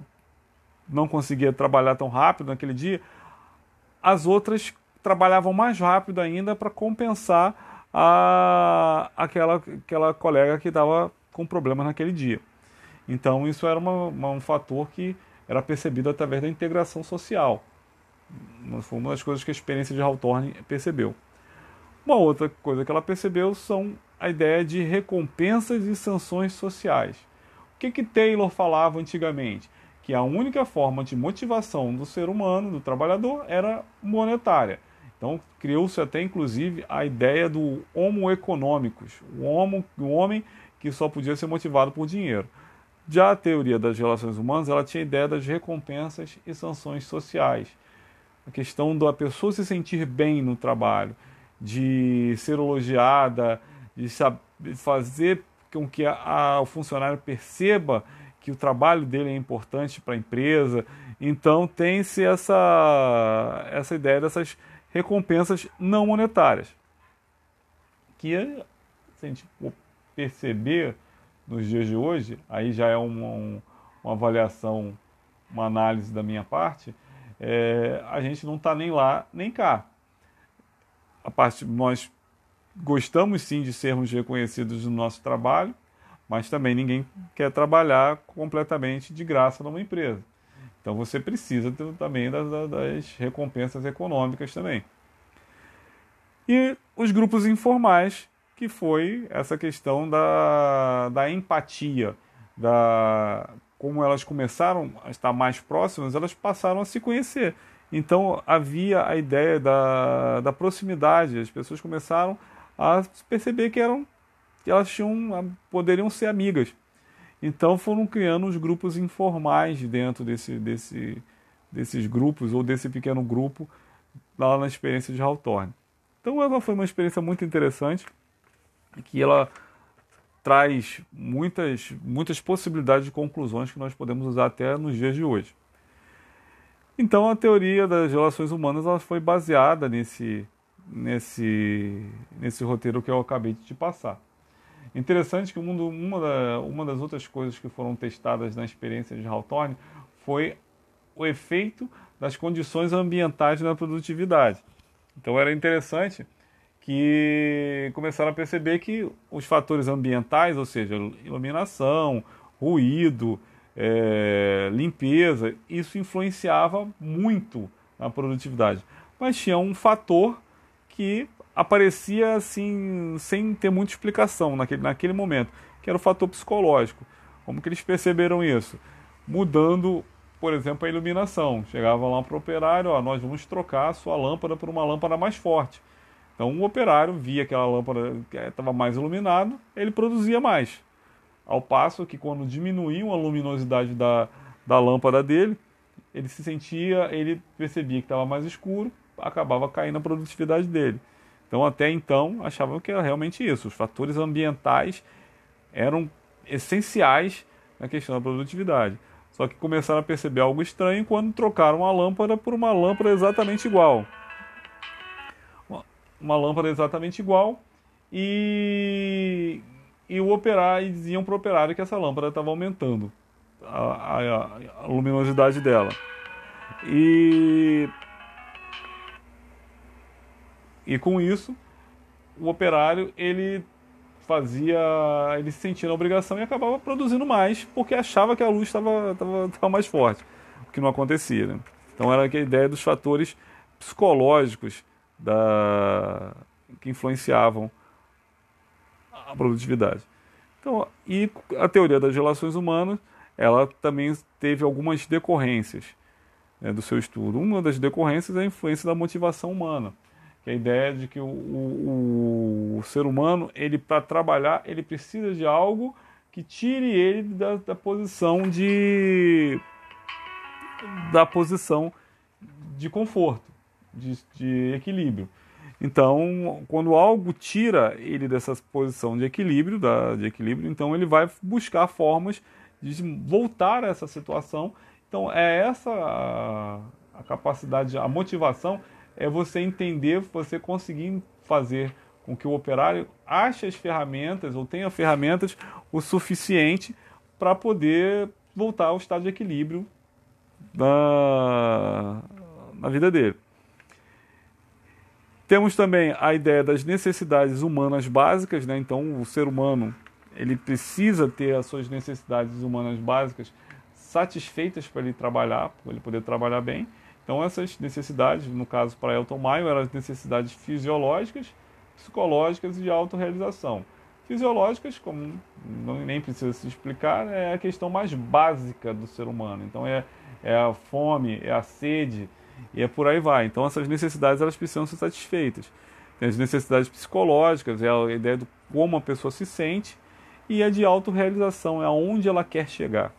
não conseguia trabalhar tão rápido naquele dia, as outras trabalhavam mais rápido ainda para compensar a, aquela, aquela colega que estava com problemas naquele dia. Então isso era uma, uma, um fator que era percebido através da integração social. Foi uma das coisas que a experiência de Hawthorne percebeu. Uma outra coisa que ela percebeu são a ideia de recompensas e sanções sociais. O que, que Taylor falava antigamente? Que a única forma de motivação do ser humano, do trabalhador, era monetária. Então criou-se até inclusive a ideia do homo econômicos, o, homo, o homem que só podia ser motivado por dinheiro. Já a teoria das relações humanas, ela tinha a ideia das recompensas e sanções sociais. A questão da pessoa se sentir bem no trabalho, de ser elogiada, de fazer com que a, a, o funcionário perceba que o trabalho dele é importante para a empresa. Então tem-se essa, essa ideia dessas recompensas não monetárias. Que, se a gente perceber nos dias de hoje, aí já é uma, uma avaliação, uma análise da minha parte, é, a gente não está nem lá nem cá. A parte, nós gostamos sim de sermos reconhecidos no nosso trabalho, mas também ninguém quer trabalhar completamente de graça numa empresa. Então você precisa também das, das recompensas econômicas também. E os grupos informais, que foi essa questão da, da empatia, da como elas começaram a estar mais próximas, elas passaram a se conhecer. Então havia a ideia da, da proximidade, as pessoas começaram a perceber que eram que elas tinham, poderiam ser amigas. Então foram criando os grupos informais dentro desse, desse, desses grupos ou desse pequeno grupo lá na experiência de Hawthorne. Então ela foi uma experiência muito interessante que ela traz muitas, muitas possibilidades de conclusões que nós podemos usar até nos dias de hoje. Então a teoria das relações humanas ela foi baseada nesse, nesse, nesse roteiro que eu acabei de te passar. Interessante que uma, da, uma das outras coisas que foram testadas na experiência de Hawthorne foi o efeito das condições ambientais na produtividade. Então era interessante que começaram a perceber que os fatores ambientais, ou seja, iluminação, ruído, é, limpeza, isso influenciava muito na produtividade. Mas tinha um fator que aparecia assim, sem ter muita explicação naquele, naquele momento, que era o fator psicológico. Como que eles perceberam isso? Mudando, por exemplo, a iluminação. Chegavam lá para o operário, ó, nós vamos trocar a sua lâmpada por uma lâmpada mais forte. Então o operário via aquela lâmpada que estava mais iluminada, ele produzia mais. Ao passo que quando diminuíam a luminosidade da, da lâmpada dele, ele se sentia, ele percebia que estava mais escuro, acabava caindo a produtividade dele. Então, até então, achavam que era realmente isso. Os fatores ambientais eram essenciais na questão da produtividade. Só que começaram a perceber algo estranho quando trocaram a lâmpada por uma lâmpada exatamente igual. Uma lâmpada exatamente igual e, e o operário e diziam para o operário que essa lâmpada estava aumentando a, a, a luminosidade dela. E e com isso, o operário ele fazia, ele se sentia na obrigação e acabava produzindo mais porque achava que a luz estava mais forte, o que não acontecia. Né? Então era a ideia dos fatores psicológicos da, que influenciavam a produtividade. Então, e a teoria das relações humanas, ela também teve algumas decorrências né, do seu estudo. Uma das decorrências é a influência da motivação humana a ideia de que o, o, o ser humano, ele para trabalhar, ele precisa de algo que tire ele da, da posição de da posição de conforto, de, de equilíbrio. Então, quando algo tira ele dessa posição de equilíbrio, da, de equilíbrio, então ele vai buscar formas de voltar a essa situação. Então, é essa a, a capacidade, a motivação é você entender, você conseguir fazer com que o operário ache as ferramentas ou tenha ferramentas o suficiente para poder voltar ao estado de equilíbrio na, na vida dele. Temos também a ideia das necessidades humanas básicas, né? então o ser humano ele precisa ter as suas necessidades humanas básicas satisfeitas para ele trabalhar, para ele poder trabalhar bem. Então essas necessidades, no caso para Elton Maio, eram as necessidades fisiológicas, psicológicas e de autorrealização. Fisiológicas, como nem precisa se explicar, é a questão mais básica do ser humano. Então é, é a fome, é a sede e é por aí vai. Então essas necessidades elas precisam ser satisfeitas. Tem as necessidades psicológicas, é a ideia de como a pessoa se sente, e a de autorrealização, é aonde ela quer chegar.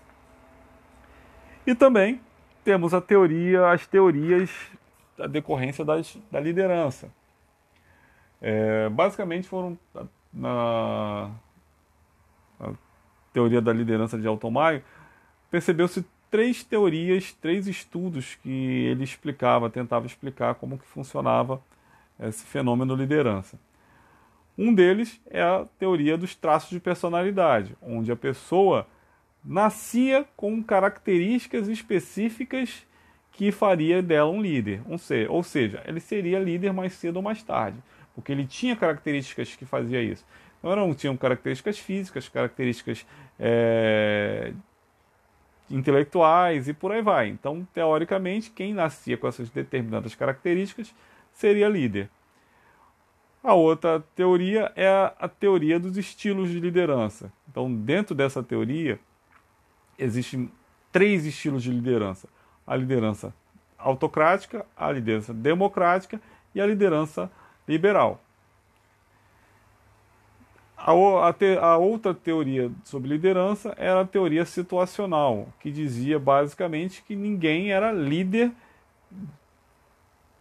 E também temos a teoria, as teorias da decorrência das, da liderança. É, basicamente foram na, na, teoria da liderança de Altomaio, percebeu-se três teorias, três estudos que ele explicava, tentava explicar como que funcionava esse fenômeno liderança. Um deles é a teoria dos traços de personalidade, onde a pessoa nascia com características específicas que faria dela um líder. Ou seja, ele seria líder mais cedo ou mais tarde, porque ele tinha características que fazia isso. Não tinham características físicas, características é, intelectuais e por aí vai. Então, teoricamente, quem nascia com essas determinadas características seria líder. A outra teoria é a teoria dos estilos de liderança. Então, dentro dessa teoria, existem três estilos de liderança: a liderança autocrática, a liderança democrática e a liderança liberal. A, a, te, a, outra teoria sobre liderança era a teoria situacional, que dizia basicamente que ninguém era líder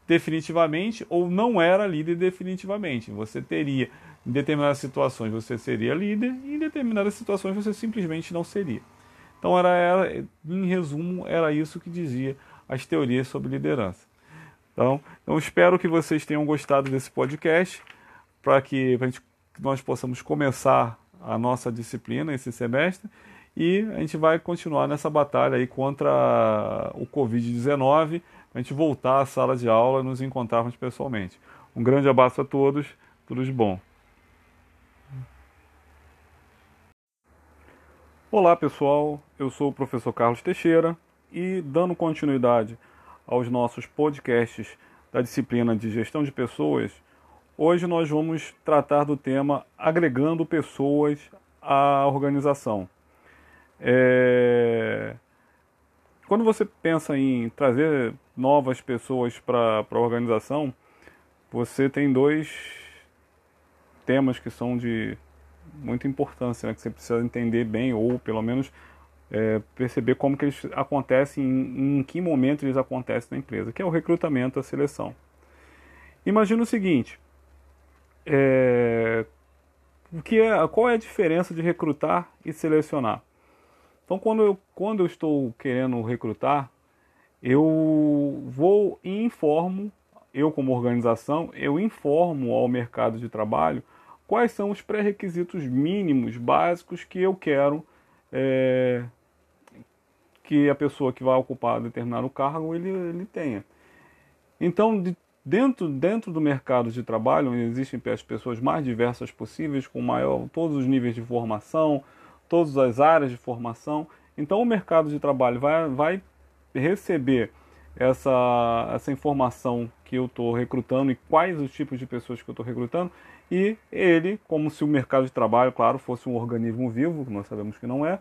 definitivamente ou não era líder definitivamente. Você teria, em determinadas situações, você seria líder e em determinadas situações você simplesmente não seria. Então, era, era, em resumo, era isso que dizia as teorias sobre liderança. Então, eu espero que vocês tenham gostado desse podcast para que, que nós possamos começar a nossa disciplina esse semestre e a gente vai continuar nessa batalha aí contra o Covid-19 a gente voltar à sala de aula e nos encontrarmos pessoalmente. Um grande abraço a todos, tudo de bom. Olá pessoal, eu sou o professor Carlos Teixeira e dando continuidade aos nossos podcasts da disciplina de gestão de pessoas, hoje nós vamos tratar do tema agregando pessoas à organização. É... Quando você pensa em trazer novas pessoas para a organização, você tem dois temas que são de muita importância, né, que você precisa entender bem, ou pelo menos é, perceber como que eles acontecem, em, em que momento eles acontecem na empresa, que é o recrutamento, a seleção. Imagina o seguinte, é, que é, qual é a diferença de recrutar e selecionar? Então, quando eu, quando eu estou querendo recrutar, eu vou e informo, eu como organização, eu informo ao mercado de trabalho quais são os pré-requisitos mínimos, básicos que eu quero é, que a pessoa que vai ocupar determinado cargo ele, ele tenha. Então, de, dentro, dentro do mercado de trabalho, existem as pessoas mais diversas possíveis, com maior, todos os níveis de formação, todas as áreas de formação. Então o mercado de trabalho vai, vai receber essa, essa informação que eu estou recrutando e quais os tipos de pessoas que eu estou recrutando e ele, como se o mercado de trabalho, claro, fosse um organismo vivo, que nós sabemos que não é,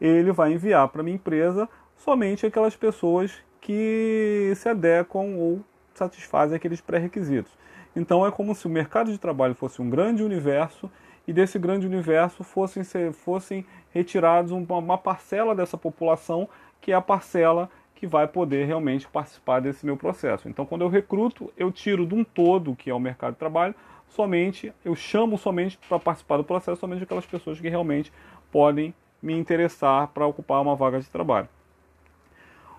ele vai enviar para a minha empresa somente aquelas pessoas que se adequam ou satisfazem aqueles pré-requisitos. Então é como se o mercado de trabalho fosse um grande universo e desse grande universo fossem, fossem retirados uma, uma parcela dessa população, que é a parcela que vai poder realmente participar desse meu processo. Então, quando eu recruto, eu tiro de um todo, que é o mercado de trabalho, somente, eu chamo somente para participar do processo somente aquelas pessoas que realmente podem me interessar para ocupar uma vaga de trabalho.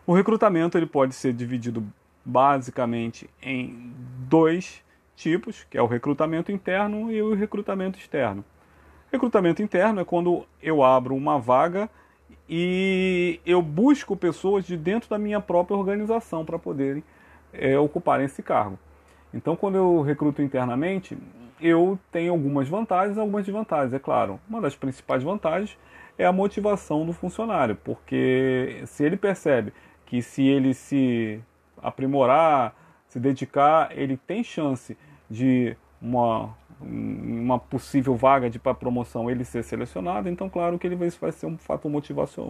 O recrutamento ele pode ser dividido basicamente em dois tipos, que é o recrutamento interno e o recrutamento externo. Recrutamento interno é quando eu abro uma vaga e eu busco pessoas de dentro da minha própria organização para poderem é, esse cargo. Então, quando eu recruto internamente, eu tenho algumas vantagens algumas desvantagens, é claro. Uma das principais vantagens é a motivação do funcionário, porque se ele percebe que se ele se aprimorar, se dedicar, ele tem chance de uma, uma possível vaga de para promoção ele ser selecionado, então claro que ele vai, vai ser um fator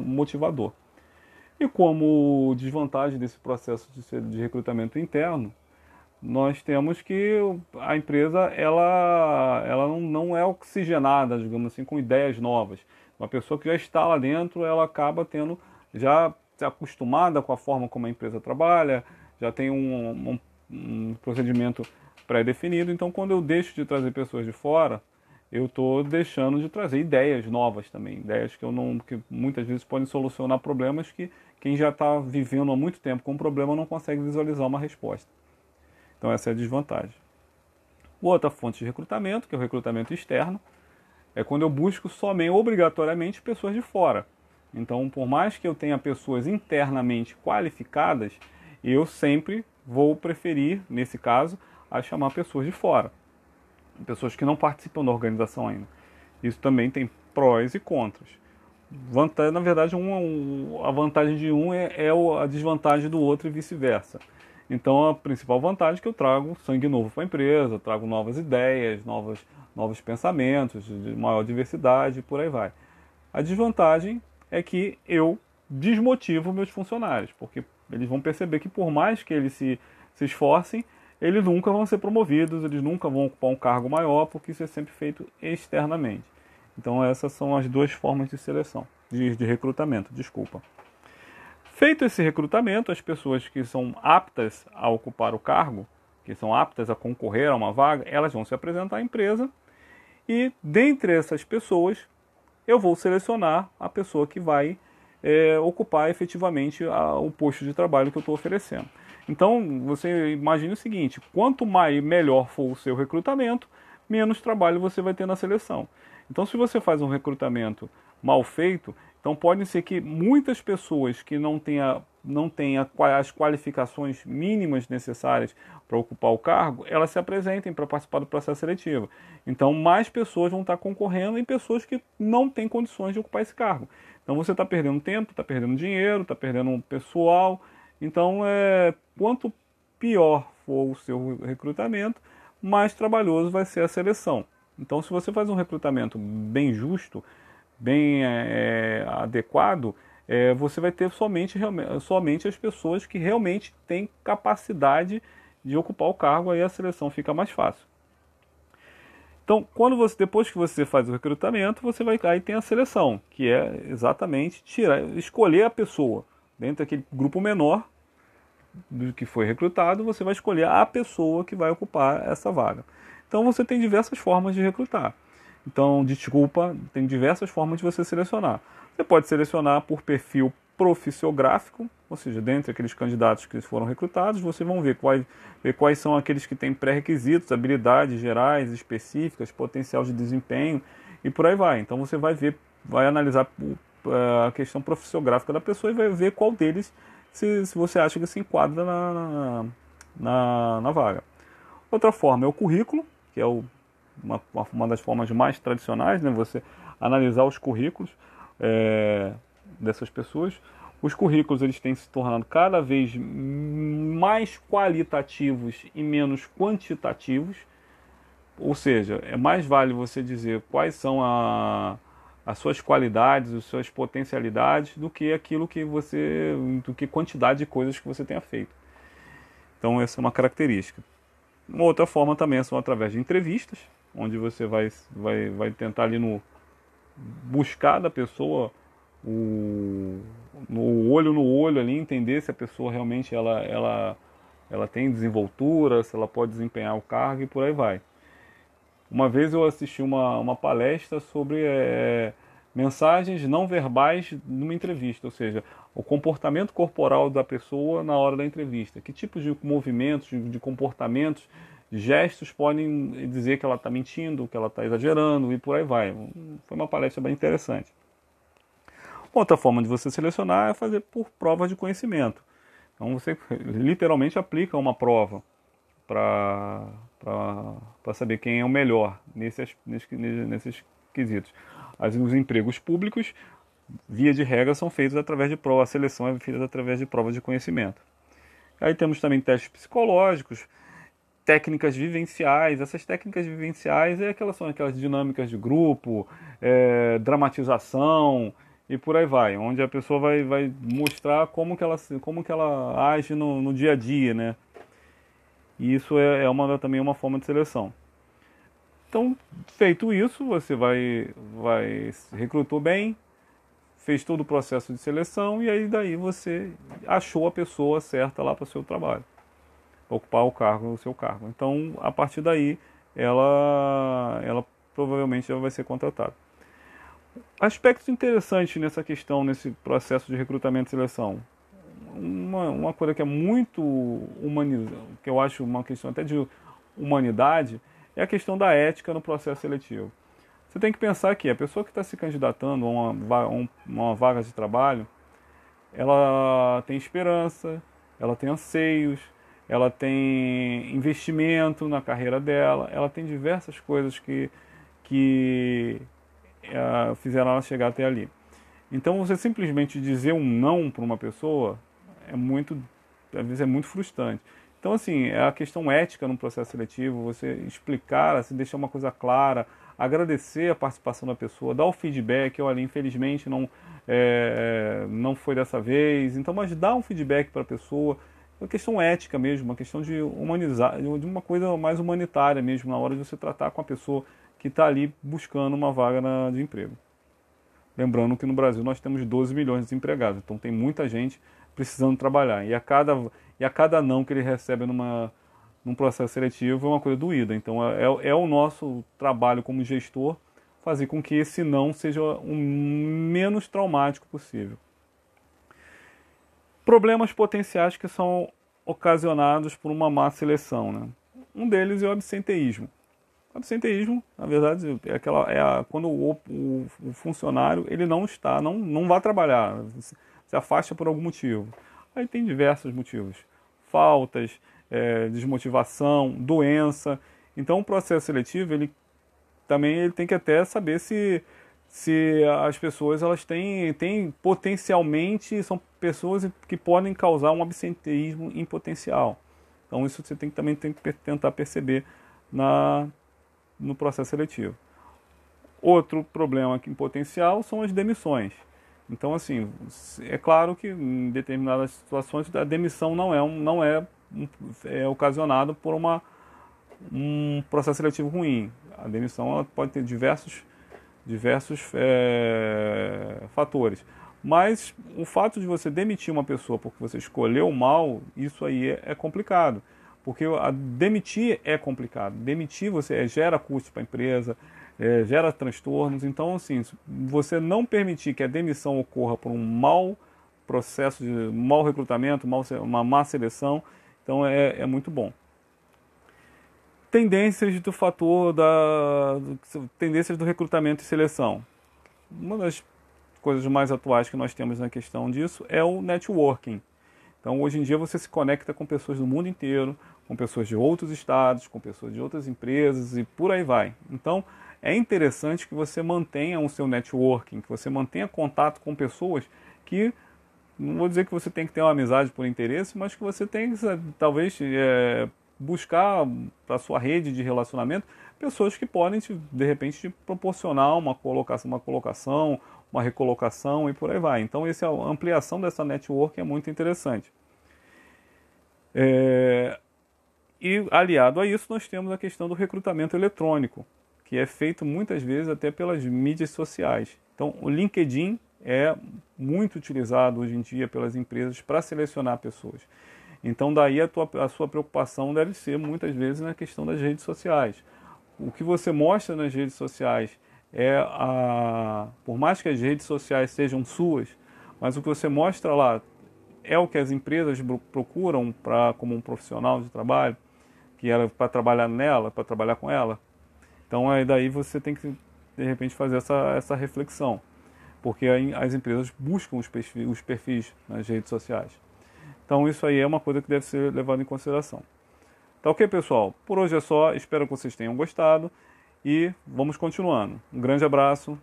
motivador. E como desvantagem desse processo de, de recrutamento interno, nós temos que a empresa ela, ela não, não é oxigenada, digamos assim, com ideias novas. Uma pessoa que já está lá dentro, ela acaba tendo já se acostumada com a forma como a empresa trabalha, já tem um, um, um procedimento pré-definido. Então, quando eu deixo de trazer pessoas de fora, eu estou deixando de trazer ideias novas também, ideias que eu não, que muitas vezes podem solucionar problemas que quem já está vivendo há muito tempo com um problema não consegue visualizar uma resposta. Então essa é a desvantagem. Outra fonte de recrutamento, que é o recrutamento externo, é quando eu busco somente obrigatoriamente pessoas de fora. Então, por mais que eu tenha pessoas internamente qualificadas, eu sempre vou preferir, nesse caso, a chamar pessoas de fora, pessoas que não participam da organização ainda. Isso também tem prós e contras. na verdade, um, a vantagem de um é, é a desvantagem do outro e vice-versa. Então a principal vantagem é que eu trago sangue novo para a empresa, trago novas ideias, novas, novos pensamentos, maior diversidade e por aí vai. A desvantagem é que eu desmotivo meus funcionários, porque eles vão perceber que por mais que eles se, se esforcem, eles nunca vão ser promovidos, eles nunca vão ocupar um cargo maior, porque isso é sempre feito externamente. Então essas são as duas formas de seleção, de, de recrutamento, desculpa. Feito esse recrutamento, as pessoas que são aptas a ocupar o cargo, que são aptas a concorrer a uma vaga, elas vão se apresentar à empresa e dentre essas pessoas eu vou selecionar a pessoa que vai é, ocupar efetivamente a, o posto de trabalho que eu estou oferecendo. Então você imagine o seguinte: quanto mais melhor for o seu recrutamento, menos trabalho você vai ter na seleção. Então, se você faz um recrutamento mal feito, então pode ser que muitas pessoas que não tenham não tenha as qualificações mínimas necessárias para ocupar o cargo, elas se apresentem para participar do processo seletivo. Então, mais pessoas vão estar concorrendo em pessoas que não têm condições de ocupar esse cargo. Então, você está perdendo tempo, está perdendo dinheiro, está perdendo pessoal. Então, é, quanto pior for o seu recrutamento, mais trabalhoso vai ser a seleção. Então, se você faz um recrutamento bem justo, bem é, é, adequado, é, você vai ter somente, somente as pessoas que realmente têm capacidade de ocupar o cargo, aí a seleção fica mais fácil. Então, quando você depois que você faz o recrutamento, você vai aí tem a seleção, que é exatamente tirar, escolher a pessoa dentro daquele grupo menor do que foi recrutado, você vai escolher a pessoa que vai ocupar essa vaga. Então, você tem diversas formas de recrutar. Então, desculpa, tem diversas formas de você selecionar. Você pode selecionar por perfil profissiográfico, ou seja, dentre aqueles candidatos que foram recrutados, você vão ver quais, ver quais são aqueles que têm pré-requisitos, habilidades gerais, específicas, potencial de desempenho e por aí vai. Então você vai ver, vai analisar a questão profissiográfica da pessoa e vai ver qual deles se, se você acha que se enquadra na, na, na vaga. Outra forma é o currículo, que é o uma, uma das formas mais tradicionais, né? Você analisar os currículos é, dessas pessoas. Os currículos eles têm se tornado cada vez mais qualitativos e menos quantitativos. Ou seja, é mais vale você dizer quais são a, as suas qualidades, as suas potencialidades, do que aquilo que você, do que quantidade de coisas que você tenha feito. Então essa é uma característica. Uma outra forma também são através de entrevistas, onde você vai, vai, vai tentar ali no buscar da pessoa o, no olho no olho ali entender se a pessoa realmente ela, ela, ela tem desenvoltura, se ela pode desempenhar o cargo e por aí vai. Uma vez eu assisti uma, uma palestra sobre é, mensagens não verbais numa entrevista, ou seja, o comportamento corporal da pessoa na hora da entrevista. Que tipos de movimentos, de, de comportamentos gestos podem dizer que ela está mentindo, que ela está exagerando e por aí vai. Foi uma palestra bem interessante. Outra forma de você selecionar é fazer por prova de conhecimento. Então você literalmente aplica uma prova para saber quem é o melhor nesses, nesses, quesitos. As, os empregos públicos, via de regra, são feitos através de prova, a seleção é feita através de provas de conhecimento. Aí temos também testes psicológicos, técnicas vivenciais. Essas técnicas vivenciais é aquelas, são aquelas dinâmicas de grupo, é, dramatização e por aí vai, onde a pessoa vai, vai mostrar como que ela, como que ela age no, no dia a dia, né? E isso é, é uma, também uma forma de seleção. Então, feito isso, você vai, vai recrutou bem, fez todo o processo de seleção e aí daí você achou a pessoa certa lá para o seu trabalho ocupar o cargo, o seu cargo. Então, a partir daí, ela, ela provavelmente já vai ser contratada. Aspectos interessantes nessa questão, nesse processo de recrutamento e seleção. Uma, uma coisa que é muito humanizada, que eu acho uma questão até de humanidade, é a questão da ética no processo seletivo. Você tem que pensar que a pessoa que está se candidatando a uma, uma vaga de trabalho, ela tem esperança, ela tem anseios, ela tem investimento na carreira dela, ela tem diversas coisas que, que uh, fizeram ela chegar até ali. Então você simplesmente dizer um não para uma pessoa é muito às vezes é muito frustrante. Então, assim, é a questão ética no processo seletivo, você explicar, assim, deixar uma coisa clara, agradecer a participação da pessoa, dar o feedback, olha, infelizmente não, é, não foi dessa vez, então, mas dá um feedback para a pessoa, uma questão ética mesmo, uma questão de humanizar, de uma coisa mais humanitária mesmo, na hora de você tratar com a pessoa que está ali buscando uma vaga na, de emprego. Lembrando que no Brasil nós temos 12 milhões de desempregados, então tem muita gente precisando trabalhar. E a cada e a cada não que ele recebe numa, num processo seletivo é uma coisa doída. Então é, é, é o nosso trabalho como gestor fazer com que esse não seja o menos traumático possível. Problemas potenciais que são ocasionados por uma má seleção. Né? Um deles é o absenteísmo. Absenteísmo, na verdade, é, aquela, é a, quando o, o, o, funcionário ele não está, não, não vai trabalhar, se afasta por algum motivo. Aí tem diversos motivos: faltas, é, desmotivação, doença. Então, o processo seletivo ele também ele tem que até saber se se as pessoas elas têm, têm potencialmente são pessoas que podem causar um absenteísmo em potencial. Então isso você tem que também tem que tentar perceber na no processo seletivo. Outro problema aqui em potencial são as demissões. Então, assim, é claro que em determinadas situações a demissão não é, um, não é, é ocasionada por uma, um processo seletivo ruim. A demissão ela pode ter diversos, diversos é, fatores. Mas o fato de você demitir uma pessoa porque você escolheu mal, isso aí é, é complicado. Porque a demitir é complicado. Demitir você é, gera custo para a empresa, é, gera transtornos. Então, assim, você não permitir que a demissão ocorra por um mau processo de mau recrutamento, mau, uma má seleção, então é, é muito bom. Tendências do fator da tendências do recrutamento e seleção. Uma das coisas mais atuais que nós temos na questão disso é o networking. Então, hoje em dia você se conecta com pessoas do mundo inteiro, com pessoas de outros estados, com pessoas de outras empresas e por aí vai. Então, é interessante que você mantenha o seu networking, que você mantenha contato com pessoas que, não vou dizer que você tem que ter uma amizade por interesse, mas que você tem que, talvez, é, buscar para sua rede de relacionamento pessoas que podem, te, de repente, te proporcionar uma colocação, uma colocação, uma recolocação e por aí vai. Então, essa, a ampliação dessa network é muito interessante. É, e aliado a isso, nós temos a questão do recrutamento eletrônico que é feito muitas vezes até pelas mídias sociais. Então, o LinkedIn é muito utilizado hoje em dia pelas empresas para selecionar pessoas. Então, daí a, tua, a sua preocupação deve ser muitas vezes na questão das redes sociais. O que você mostra nas redes sociais é a. Por mais que as redes sociais sejam suas, mas o que você mostra lá é o que as empresas procuram para como um profissional de trabalho, que era para trabalhar nela, para trabalhar com ela. Então aí daí você tem que de repente fazer essa, essa reflexão, porque as empresas buscam os perfis, os perfis nas redes sociais. Então isso aí é uma coisa que deve ser levada em consideração. Tá ok, pessoal? Por hoje é só. Espero que vocês tenham gostado e vamos continuando. Um grande abraço.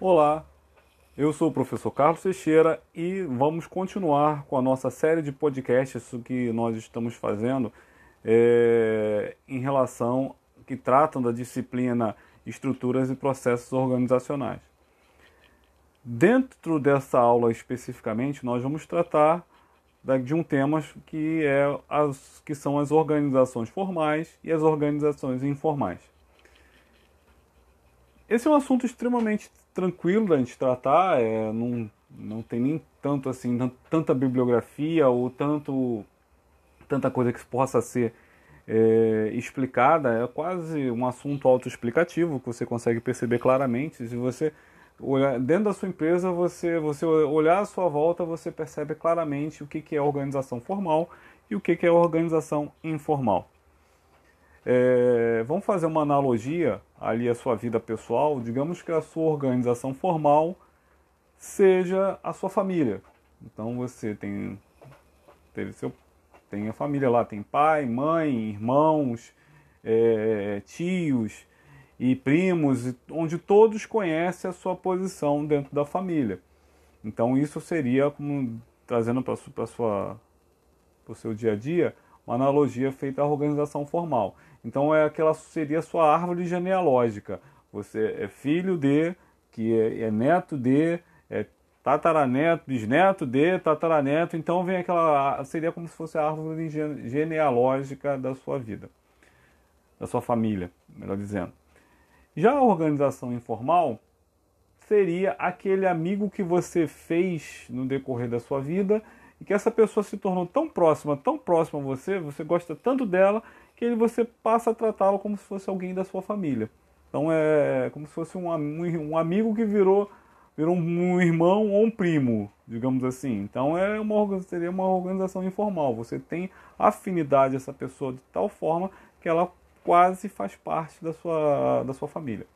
Olá, eu sou o professor Carlos Teixeira e vamos continuar com a nossa série de podcasts que nós estamos fazendo é, em relação que tratam da disciplina estruturas e processos organizacionais. Dentro dessa aula especificamente, nós vamos tratar de um tema que, é as, que são as organizações formais e as organizações informais. Esse é um assunto extremamente tranquilo da gente tratar, é, não, não tem nem tanto assim, tanta bibliografia ou tanto tanta coisa que possa ser é, explicada, é quase um assunto autoexplicativo que você consegue perceber claramente. Se você olhar dentro da sua empresa, você, você olhar à sua volta, você percebe claramente o que, que é organização formal e o que, que é organização informal. É, vamos fazer uma analogia ali à sua vida pessoal. Digamos que a sua organização formal seja a sua família. Então você tem teve seu tem a família lá, tem pai, mãe, irmãos, é, tios e primos, onde todos conhecem a sua posição dentro da família. Então isso seria como trazendo para o seu dia a dia uma analogia feita à organização formal. Então é aquela seria a sua árvore genealógica. Você é filho de, que é, é neto de, é tataraneto, bisneto de, tataraneto. Então vem aquela seria como se fosse a árvore genealógica da sua vida, da sua família, melhor dizendo. Já a organização informal seria aquele amigo que você fez no decorrer da sua vida e que essa pessoa se tornou tão próxima, tão próxima a você, você gosta tanto dela, que você passa a tratá-lo como se fosse alguém da sua família. Então é como se fosse um, um amigo que virou, virou um irmão ou um primo, digamos assim. Então é uma, seria uma organização informal. Você tem afinidade a essa pessoa de tal forma que ela quase faz parte da sua, da sua família.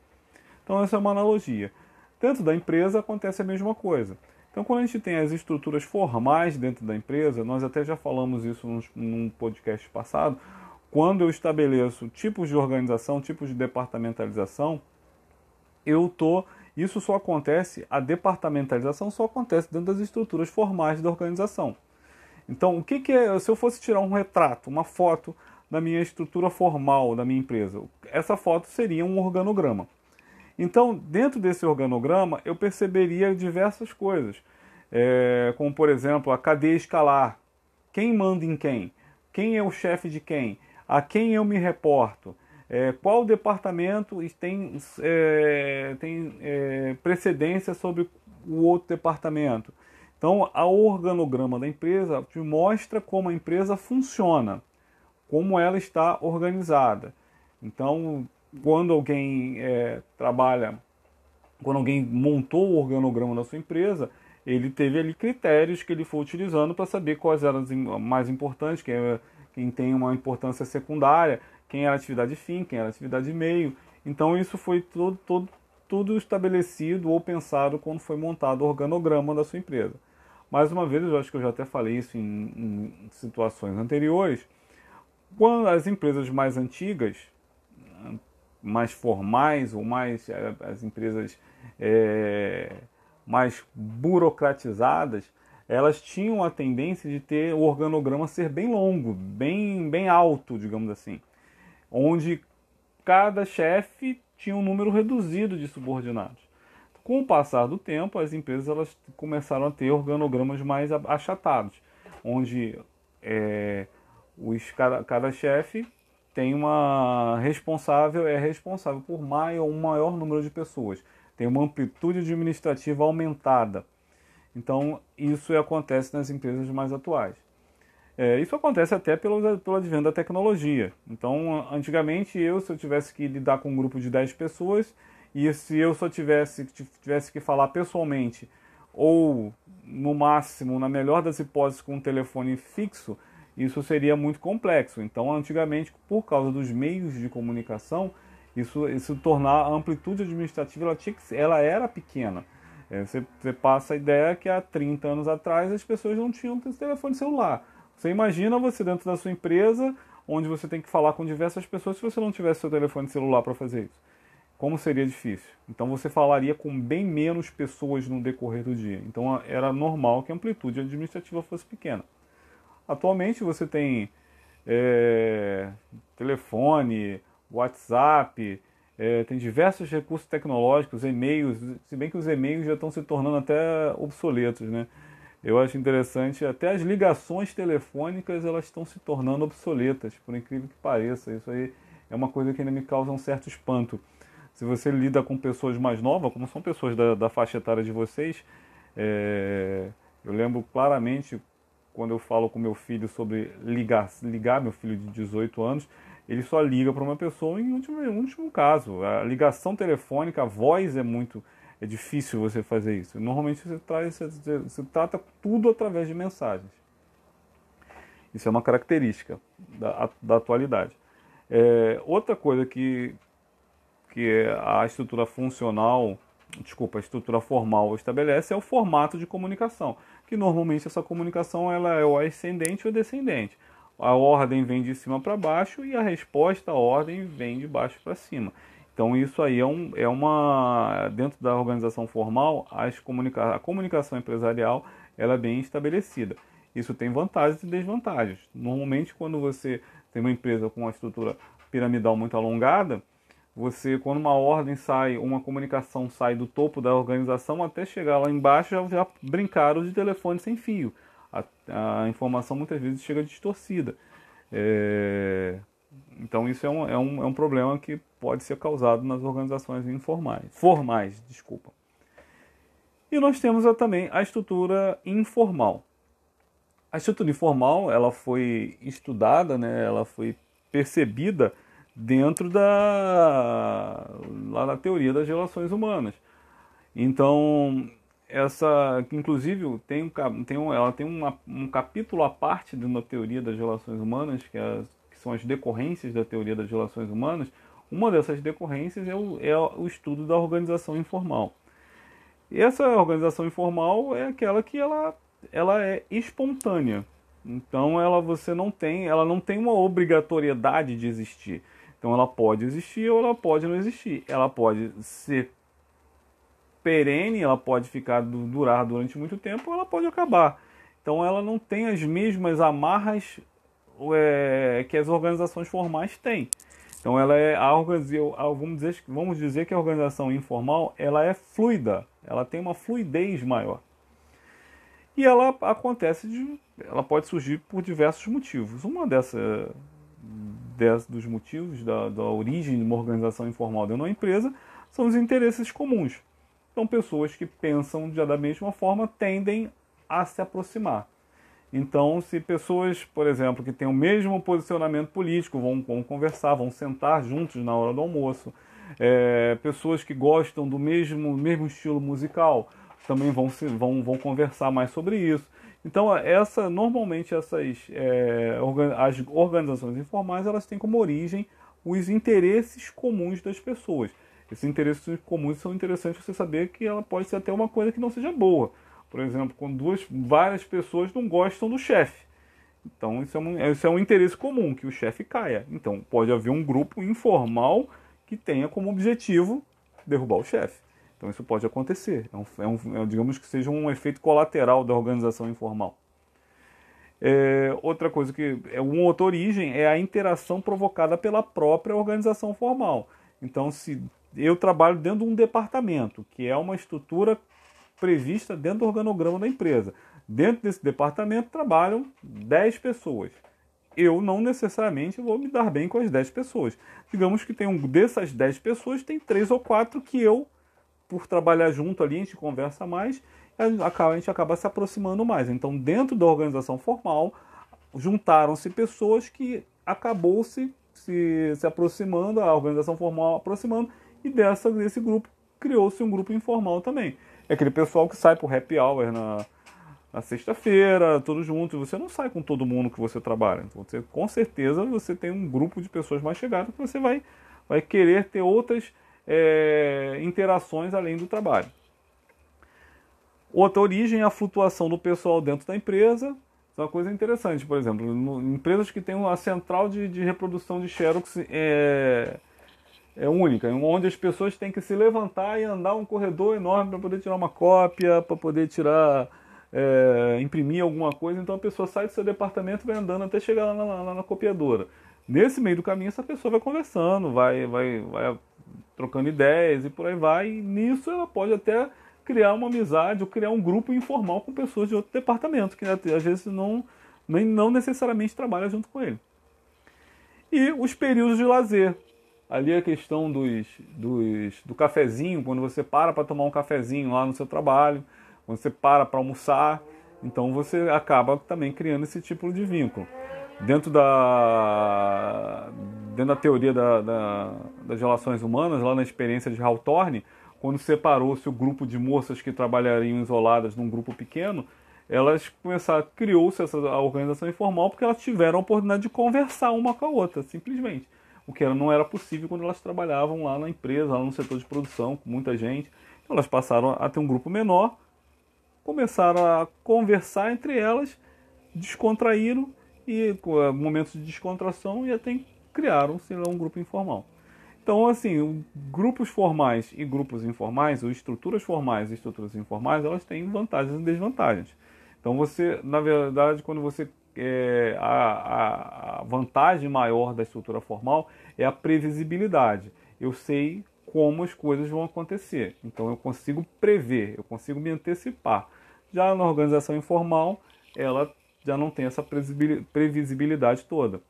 Então essa é uma analogia. Dentro da empresa acontece a mesma coisa. Então, quando a gente tem as estruturas formais dentro da empresa, nós até já falamos isso num, podcast passado, quando eu estabeleço tipos de organização, tipos de departamentalização, eu tô isso só acontece, a departamentalização só acontece dentro das estruturas formais da organização. Então, o que, que é, se eu fosse tirar um retrato, uma foto da minha estrutura formal da minha empresa, essa foto seria um organograma. Então, dentro desse organograma, eu perceberia diversas coisas, é, como por exemplo a cadeia escalar, quem manda em quem, quem é o chefe de quem, a quem eu me reporto, é, qual departamento tem, é, tem é, precedência sobre o outro departamento. Então, o organograma da empresa te mostra como a empresa funciona, como ela está organizada. Então, quando alguém é, trabalha, quando alguém montou o organograma da sua empresa, ele teve ali critérios que ele foi utilizando para saber quais eram as mais importantes, quem, quem tem uma importância secundária, quem era atividade fim, quem era atividade meio. Então isso foi todo, todo, tudo estabelecido ou pensado quando foi montado o organograma da sua empresa. Mais uma vez, eu acho que eu já até falei isso em, em situações anteriores, quando as empresas mais antigas, mais formais ou mais eh, as empresas é, mais burocratizadas, elas tinham a tendência de ter o organograma ser bem longo, bem, bem alto, digamos assim, onde cada chefe tinha um número reduzido de subordinados. Com o passar do tempo, as empresas elas começaram a ter organogramas mais achatados, onde é, os, cada, cada chefe tem uma responsável, é responsável por maior, um maior número de pessoas, tem uma amplitude administrativa aumentada. Então, isso acontece nas empresas mais atuais. É, isso acontece até pelo, pelo advento da tecnologia. Então, antigamente, eu, se eu tivesse que lidar com um grupo de 10 pessoas, e se eu só tivesse, tivesse que falar pessoalmente, ou no máximo, na melhor das hipóteses, com um telefone fixo, isso seria muito complexo. Então, antigamente, por causa dos meios de comunicação, isso, isso tornar a amplitude administrativa ela, tinha que, ela era pequena. É, você, você, passa a ideia que há 30 anos atrás as pessoas não tinham telefone celular. Você imagina você dentro da sua empresa, onde você tem que falar com diversas pessoas, se você não tivesse seu telefone celular para fazer isso. Como seria difícil? Então você falaria com bem menos pessoas no decorrer do dia. Então era normal que a amplitude administrativa fosse pequena. Atualmente você tem é, telefone, WhatsApp, é, tem diversos recursos tecnológicos, e-mails, se bem que os e-mails já estão se tornando até obsoletos, né? Eu acho interessante, até as ligações telefônicas elas estão se tornando obsoletas, por incrível que pareça. Isso aí é uma coisa que ainda me causa um certo espanto. Se você lida com pessoas mais novas, como são pessoas da, da faixa etária de vocês, é, eu lembro claramente quando eu falo com meu filho sobre ligar, ligar meu filho de 18 anos, ele só liga para uma pessoa em último, em último caso. A ligação telefônica, a voz é muito é difícil você fazer isso. Normalmente você, traz, você, você trata tudo através de mensagens. Isso é uma característica da, da atualidade. É, outra coisa que, que é a estrutura funcional, desculpa, a estrutura formal estabelece é o formato de comunicação que normalmente essa comunicação ela é o ascendente ou descendente. A ordem vem de cima para baixo e a resposta à ordem vem de baixo para cima. Então isso aí é, um, é uma dentro da organização formal as comunica a comunicação empresarial ela é bem estabelecida. Isso tem vantagens e desvantagens. Normalmente, quando você tem uma empresa com uma estrutura piramidal muito alongada, você, quando uma ordem sai, uma comunicação sai do topo da organização até chegar lá embaixo, já, já brincaram de telefone sem fio. A, a informação muitas vezes chega distorcida. É, então isso é um, é, um, é um problema que pode ser causado nas organizações informais, formais, desculpa. E nós temos também a estrutura informal. A estrutura informal ela foi estudada, né, ela foi percebida dentro da lá na teoria das relações humanas. Então essa, inclusive tem um, tem um, ela tem uma, um capítulo à parte de uma teoria das relações humanas que, é, que são as decorrências da teoria das relações humanas. Uma dessas decorrências é o, é o estudo da organização informal. E essa organização informal é aquela que ela, ela é espontânea. Então ela você não tem, ela não tem uma obrigatoriedade de existir. Então ela pode existir ou ela pode não existir. Ela pode ser perene, ela pode ficar durar durante muito tempo, ou ela pode acabar. Então ela não tem as mesmas amarras é, que as organizações formais têm. Então ela é a vamos dizer, vamos dizer que a organização informal ela é fluida, ela tem uma fluidez maior. E ela acontece de, ela pode surgir por diversos motivos. Uma dessa, dessa dos motivos da, da origem de uma organização informal dentro de uma empresa são os interesses comuns. Então, pessoas que pensam já da mesma forma tendem a se aproximar. Então, se pessoas, por exemplo, que têm o mesmo posicionamento político vão, vão conversar, vão sentar juntos na hora do almoço, é, pessoas que gostam do mesmo, mesmo estilo musical também vão, se, vão, vão conversar mais sobre isso. Então, essa normalmente essas é, as organizações informais elas têm como origem os interesses comuns das pessoas. Esses interesses comuns são interessantes você saber que ela pode ser até uma coisa que não seja boa. Por exemplo, quando duas, várias pessoas não gostam do chefe. Então isso é, um, isso é um interesse comum, que o chefe caia. Então pode haver um grupo informal que tenha como objetivo derrubar o chefe. Então isso pode acontecer. É um, é um, é, digamos que seja um efeito colateral da organização informal. É, outra coisa que é uma outra origem é a interação provocada pela própria organização formal. Então, se eu trabalho dentro de um departamento, que é uma estrutura prevista dentro do organograma da empresa. Dentro desse departamento trabalham 10 pessoas. Eu não necessariamente vou me dar bem com as 10 pessoas. Digamos que tem um dessas 10 pessoas, tem três ou quatro que eu, por trabalhar junto ali, a gente conversa mais, a gente acaba se aproximando mais. Então, dentro da organização formal, juntaram-se pessoas que acabou se, se, se aproximando, a organização formal aproximando, e dessa, desse grupo criou-se um grupo informal também. É aquele pessoal que sai pro happy hour na, na sexta-feira, tudo junto. Você não sai com todo mundo que você trabalha. Então, você, com certeza você tem um grupo de pessoas mais chegadas que você vai, vai querer ter outras é, interações além do trabalho. Outra origem é a flutuação do pessoal dentro da empresa. Isso é uma coisa interessante, por exemplo, no, empresas que têm uma central de, de reprodução de Xerox é, é única, onde as pessoas têm que se levantar e andar um corredor enorme para poder tirar uma cópia, para poder tirar, é, imprimir alguma coisa. Então a pessoa sai do seu departamento e vai andando até chegar lá na, lá na copiadora. Nesse meio do caminho, essa pessoa vai conversando, vai, vai, vai trocando ideias e por aí vai. E nisso ela pode até criar uma amizade ou criar um grupo informal com pessoas de outro departamento, que às vezes não, nem, não necessariamente trabalha junto com ele. E os períodos de lazer ali a questão dos, dos, do cafezinho, quando você para para tomar um cafezinho lá no seu trabalho, quando você para para almoçar, então você acaba também criando esse tipo de vínculo. Dentro da, dentro da teoria da, da, das relações humanas, lá na experiência de Hawthorne, quando separou-se o grupo de moças que trabalhariam isoladas num grupo pequeno, elas começaram, criou-se essa organização informal porque elas tiveram a oportunidade de conversar uma com a outra, simplesmente o que não era possível quando elas trabalhavam lá na empresa, lá no setor de produção, com muita gente. Então elas passaram a ter um grupo menor, começaram a conversar entre elas, descontraíram e com eh, momentos de descontração e até criaram-se um grupo informal. Então, assim, grupos formais e grupos informais, ou estruturas formais e estruturas informais, elas têm vantagens e desvantagens. Então você, na verdade, quando você é, a, a vantagem maior da estrutura formal é a previsibilidade. Eu sei como as coisas vão acontecer, então eu consigo prever, eu consigo me antecipar. Já na organização informal, ela já não tem essa previsibilidade toda.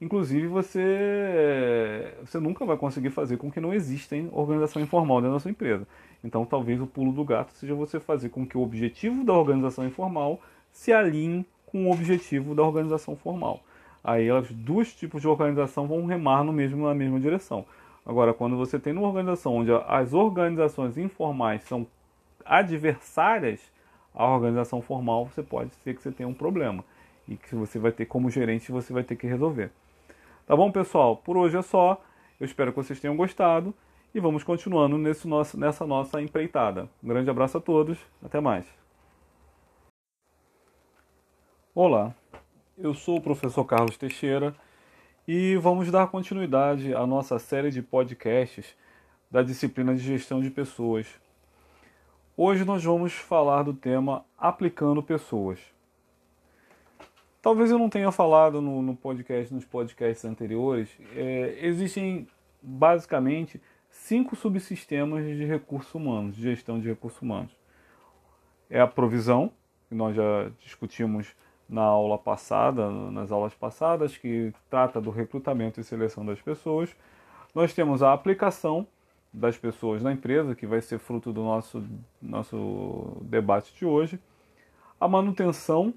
Inclusive, você, você nunca vai conseguir fazer com que não exista organização informal dentro da sua empresa. Então, talvez o pulo do gato seja você fazer com que o objetivo da organização informal se alinhe com o objetivo da organização formal. Aí, os dois tipos de organização vão remar no mesmo, na mesma direção. Agora, quando você tem uma organização onde as organizações informais são adversárias à organização formal, você pode ser que você tenha um problema e que você vai ter como gerente você vai ter que resolver. Tá bom, pessoal? Por hoje é só. Eu espero que vocês tenham gostado e vamos continuando nesse nosso, nessa nossa empreitada. Um grande abraço a todos. Até mais. Olá, eu sou o professor Carlos Teixeira e vamos dar continuidade à nossa série de podcasts da disciplina de gestão de pessoas. Hoje nós vamos falar do tema aplicando pessoas. Talvez eu não tenha falado no, no podcast, nos podcasts anteriores. É, existem basicamente cinco subsistemas de recursos humanos, de gestão de recursos humanos. É a provisão, que nós já discutimos na aula passada, nas aulas passadas, que trata do recrutamento e seleção das pessoas. Nós temos a aplicação das pessoas na empresa, que vai ser fruto do nosso, nosso debate de hoje. A manutenção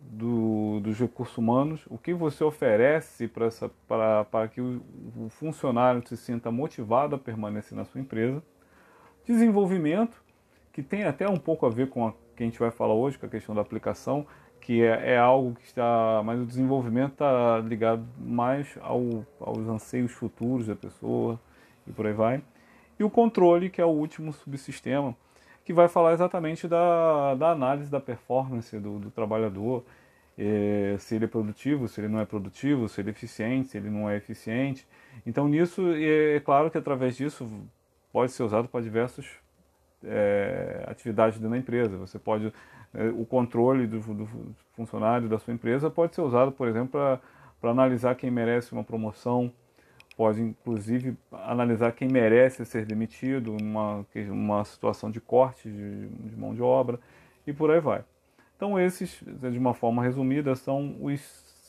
do, dos recursos humanos, o que você oferece para, que o, o funcionário se sinta motivado a permanecer na sua empresa. Desenvolvimento, que tem até um pouco a ver com a que a gente vai falar hoje, com a questão da aplicação, que é, é algo que está, mas o desenvolvimento está ligado mais ao, aos anseios futuros da pessoa e por aí vai. E o controle, que é o último subsistema, que vai falar exatamente da, da análise da performance do, do trabalhador, é, se ele é produtivo, se ele não é produtivo, se ele é eficiente, se ele não é eficiente. Então, nisso, é, é claro que através disso pode ser usado para diversas é, atividades dentro da empresa. Você pode, o controle do, do, funcionário da sua empresa pode ser usado, por exemplo, para analisar quem merece uma promoção, pode inclusive analisar quem merece ser demitido numa uma situação de corte de, de, mão de obra e por aí vai. Então esses, de uma forma resumida, são os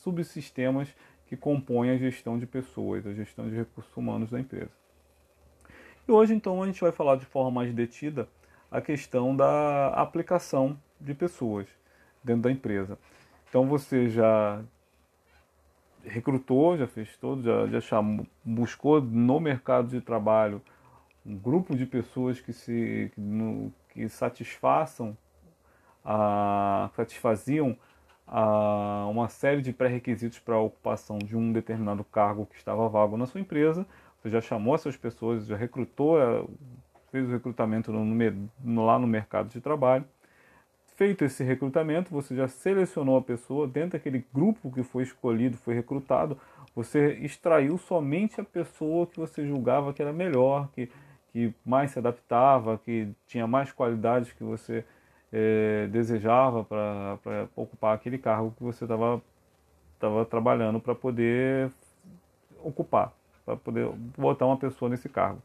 subsistemas que compõem a gestão de pessoas, a gestão de recursos humanos da empresa. E hoje então a gente vai falar de forma mais detida a questão da aplicação de pessoas dentro da empresa. Então você já recrutou, já fez todo, já, já chamou, buscou no mercado de trabalho um grupo de pessoas que se que, no, que satisfaçam a, satisfaziam a, uma série de pré-requisitos para a ocupação de um determinado cargo que estava vago na sua empresa. Você já chamou essas pessoas, já recrutou, é, fez o recrutamento no, no, lá no mercado de trabalho. Feito esse recrutamento, você já selecionou a pessoa dentro daquele grupo que foi escolhido, foi recrutado. Você extraiu somente a pessoa que você julgava que era melhor, que, que mais se adaptava, que tinha mais qualidades que você é, desejava para ocupar aquele cargo que você estava tava trabalhando para poder ocupar, para poder botar uma pessoa nesse cargo.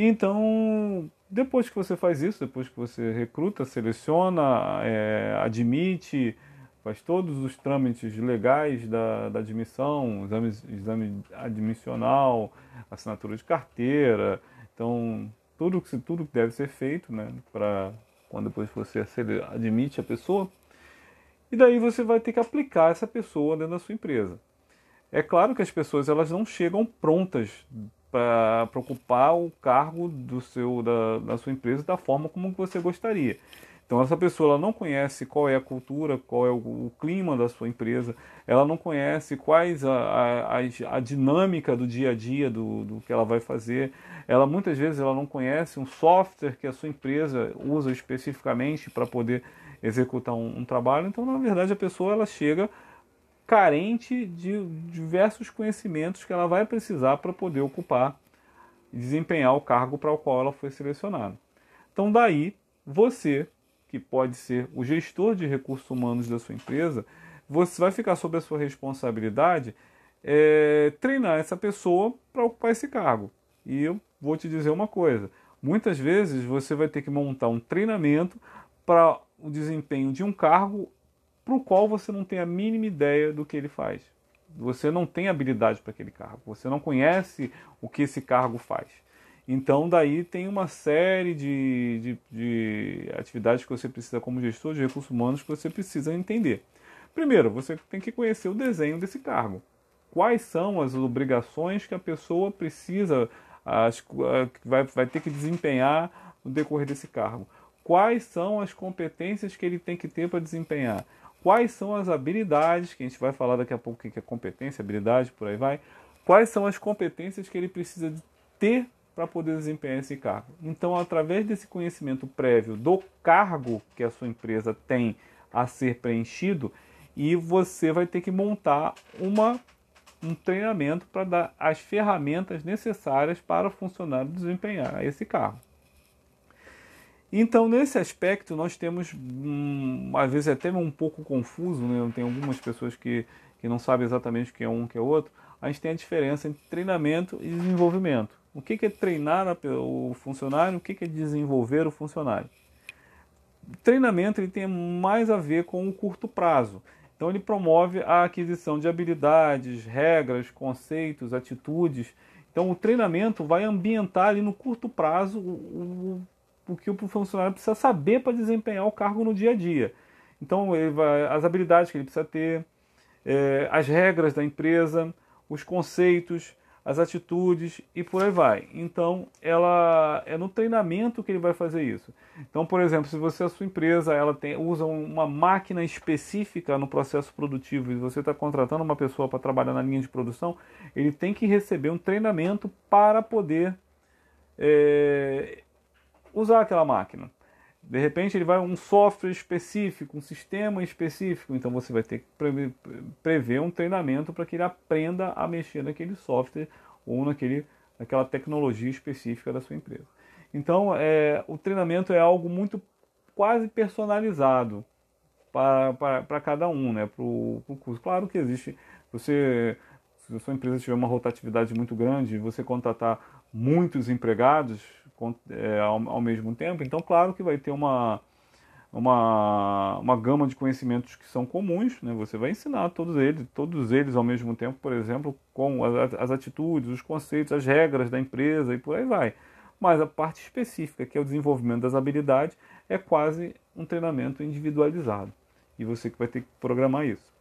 Então, depois que você faz isso, depois que você recruta, seleciona, é, admite, faz todos os trâmites legais da, da admissão, exame, exame admissional, assinatura de carteira, então tudo que tudo que deve ser feito, né, para quando depois você admite a pessoa, e daí você vai ter que aplicar essa pessoa dentro da sua empresa. É claro que as pessoas elas não chegam prontas para ocupar o cargo do seu, da, da sua empresa da forma como você gostaria. Então essa pessoa ela não conhece qual é a cultura, qual é o, o clima da sua empresa, ela não conhece quais a, a, a, dinâmica do dia a dia do, do que ela vai fazer. Ela muitas vezes ela não conhece um software que a sua empresa usa especificamente para poder executar um, um, trabalho. Então na verdade a pessoa ela chega carente de diversos conhecimentos que ela vai precisar para poder ocupar e desempenhar o cargo para o qual ela foi selecionada. Então daí você que pode ser o gestor de recursos humanos da sua empresa, você vai ficar sob a sua responsabilidade é, treinar essa pessoa para ocupar esse cargo. E eu vou te dizer uma coisa: muitas vezes você vai ter que montar um treinamento para o desempenho de um cargo para o qual você não tem a mínima ideia do que ele faz. Você não tem habilidade para aquele cargo, você não conhece o que esse cargo faz. Então, daí tem uma série de, de, de, atividades que você precisa, como gestor de recursos humanos, que você precisa entender. Primeiro, você tem que conhecer o desenho desse cargo. Quais são as obrigações que a pessoa precisa, as, vai, vai ter que desempenhar no decorrer desse cargo? Quais são as competências que ele tem que ter para desempenhar? Quais são as habilidades, que a gente vai falar daqui a pouco o que é competência, habilidade, por aí vai. Quais são as competências que ele precisa ter para poder desempenhar esse cargo. Então, através desse conhecimento prévio do cargo que a sua empresa tem a ser preenchido, e você vai ter que montar uma, um treinamento para dar as ferramentas necessárias para o funcionário desempenhar esse cargo. Então, nesse aspecto, nós temos, hum, às vezes, até um pouco confuso, né? tem algumas pessoas que, que não sabem exatamente o que é um, o que é outro. A gente tem a diferença entre treinamento e desenvolvimento. O que é treinar o funcionário? O que é desenvolver o funcionário? Treinamento ele tem mais a ver com o curto prazo. Então ele promove a aquisição de habilidades, regras, conceitos, atitudes. Então o treinamento vai ambientar ali no curto prazo o, o, o que o funcionário precisa saber para desempenhar o cargo no dia a dia. Então vai, as habilidades que ele precisa ter, é, as regras da empresa, os conceitos, as atitudes e por aí vai. Então, ela é no treinamento que ele vai fazer isso. Então, por exemplo, se você a sua empresa ela tem, usa uma máquina específica no processo produtivo e você está contratando uma pessoa para trabalhar na linha de produção, ele tem que receber um treinamento para poder é, usar aquela máquina. De repente ele vai um software específico, um sistema específico, então você vai ter que prever um treinamento para que ele aprenda a mexer naquele software ou naquele, naquela tecnologia específica da sua empresa. Então é, o treinamento é algo muito quase personalizado para, para, para cada um, né, para o curso. Claro que existe, você, se a sua empresa tiver uma rotatividade muito grande, você contratar muitos empregados, ao, ao, mesmo tempo. Então, claro que vai ter uma, uma, uma gama de conhecimentos que são comuns, né? você vai ensinar todos eles, todos eles ao mesmo tempo, por exemplo, com as, as atitudes, os conceitos, as regras da empresa e por aí vai. Mas a parte específica, que é o desenvolvimento das habilidades, é quase um treinamento individualizado. E você que vai ter que programar isso.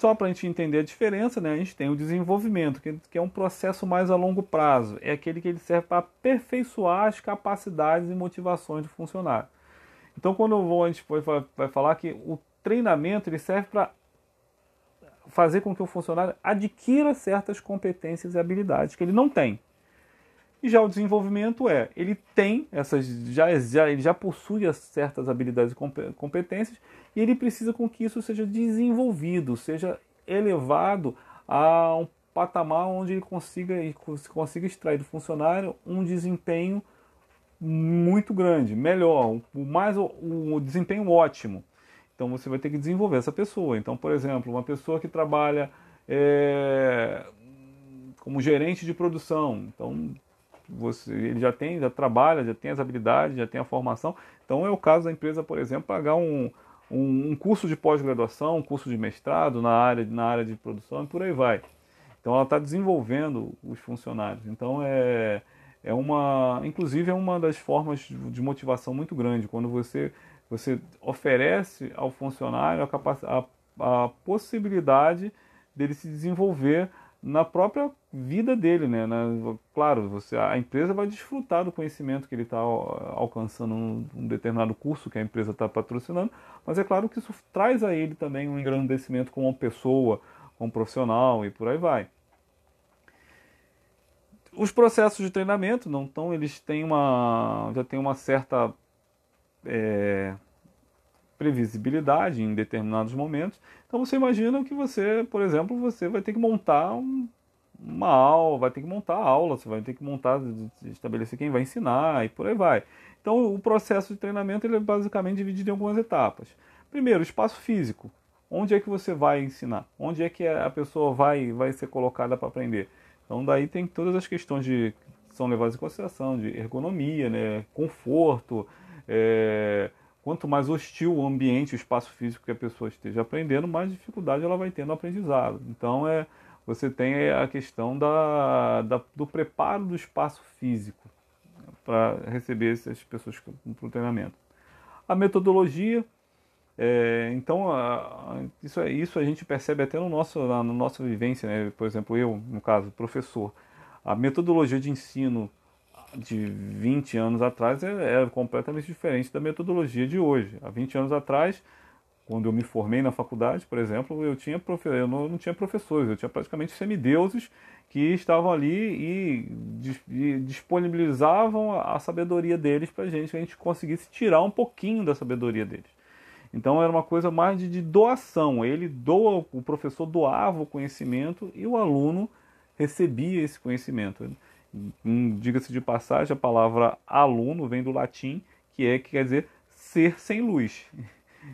Só para a gente entender a diferença, né, a gente tem o desenvolvimento, que, é um processo mais a longo prazo. É aquele que ele serve para aperfeiçoar as capacidades e motivações do funcionário. Então, quando a gente vai falar que o treinamento ele serve para fazer com que o funcionário adquira certas competências e habilidades que ele não tem. E já o desenvolvimento é, ele tem essas, já, já, ele já possui certas habilidades e competências e ele precisa com que isso seja desenvolvido, seja elevado a um patamar onde ele consiga, consiga extrair do funcionário um desempenho muito grande, melhor, o mais o desempenho ótimo. Então você vai ter que desenvolver essa pessoa. Então, por exemplo, uma pessoa que trabalha é, como gerente de produção, então você, ele já tem, já trabalha, já tem as habilidades, já tem a formação. Então é o caso da empresa, por exemplo, pagar um, um, um curso de pós-graduação, um curso de mestrado na área, na área de produção e por aí vai. Então ela está desenvolvendo os funcionários. Então é, é uma, inclusive é uma das formas de motivação muito grande quando você você oferece ao funcionário a, capac, a, a possibilidade dele se desenvolver na própria vida dele, né? Claro, você, a empresa vai desfrutar do conhecimento que ele está alcançando num determinado curso que a empresa está patrocinando, mas é claro que isso traz a ele também um engrandecimento como pessoa, como profissional e por aí vai. Os processos de treinamento não estão, eles têm uma, já têm uma certa é, previsibilidade em determinados momentos. Então você imagina que você, por exemplo, você vai ter que montar um, uma aula, vai ter que montar a aula, você vai ter que montar, estabelecer quem vai ensinar e por aí vai. Então o processo de treinamento ele é basicamente dividido em algumas etapas. Primeiro, espaço físico. Onde é que você vai ensinar? Onde é que a pessoa vai, vai ser colocada para aprender? Então daí tem todas as questões de são levadas em consideração de ergonomia, né, conforto, é, quanto mais hostil o ambiente, o espaço físico que a pessoa esteja aprendendo, mais dificuldade ela vai ter no aprendizado. Então é você tem a questão da, da do preparo do espaço físico para receber essas pessoas para o treinamento. A metodologia, é, então a, isso, isso a gente percebe até no nosso, na, na nossa vivência, né? por exemplo, eu, no caso, professor, a metodologia de ensino de 20 anos atrás é, é completamente diferente da metodologia de hoje. Há 20 anos atrás, quando eu me formei na faculdade, por exemplo, eu, tinha profe... eu não, não tinha professores, eu tinha praticamente semideuses que estavam ali e, disponibilizavam a sabedoria deles para a gente, que a gente conseguisse tirar um pouquinho da sabedoria deles. Então era uma coisa mais de, doação. Ele doa, o professor doava o conhecimento e o aluno recebia esse conhecimento. Diga-se de passagem, a palavra aluno vem do latim, que é que quer dizer ser sem luz.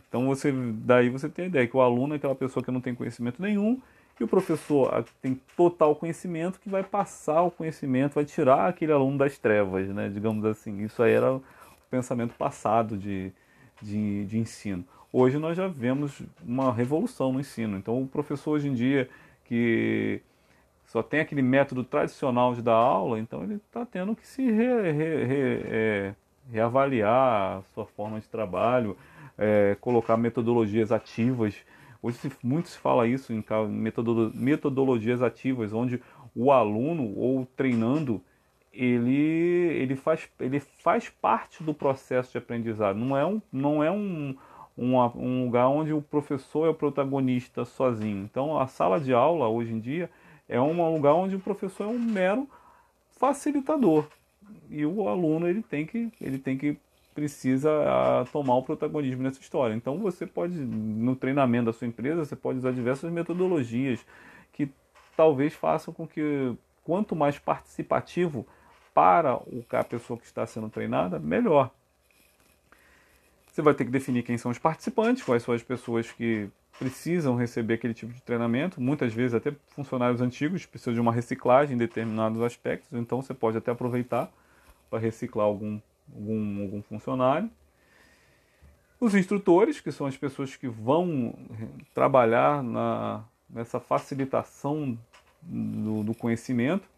Então você daí você tem a ideia que o aluno é aquela pessoa que não tem conhecimento nenhum e o professor tem total conhecimento que vai passar o conhecimento, vai tirar aquele aluno das trevas, né? digamos assim. Isso aí era o pensamento passado de, de, de ensino. Hoje nós já vemos uma revolução no ensino. Então o professor hoje em dia que só tem aquele método tradicional de dar aula, então ele está tendo que se re, re, re, é, reavaliar a sua forma de trabalho, é, colocar metodologias ativas. Hoje se, muito se fala isso em metodologias ativas, onde o aluno ou treinando ele, ele, faz, ele faz parte do processo de aprendizado. Não é um, não é um, um, um lugar onde o professor é o protagonista sozinho. Então a sala de aula hoje em dia é um lugar onde o professor é um mero facilitador e o aluno ele tem que ele tem que precisa tomar o protagonismo nessa história. Então você pode, no treinamento da sua empresa, você pode usar diversas metodologias que talvez façam com que quanto mais participativo para o, a pessoa que está sendo treinada, melhor. Você vai ter que definir quem são os participantes, quais são as pessoas que precisam receber aquele tipo de treinamento. Muitas vezes até funcionários antigos precisam de uma reciclagem em determinados aspectos, então você pode até aproveitar para reciclar algum algum, algum funcionário. Os instrutores, que são as pessoas que vão trabalhar na, nessa facilitação do, do conhecimento.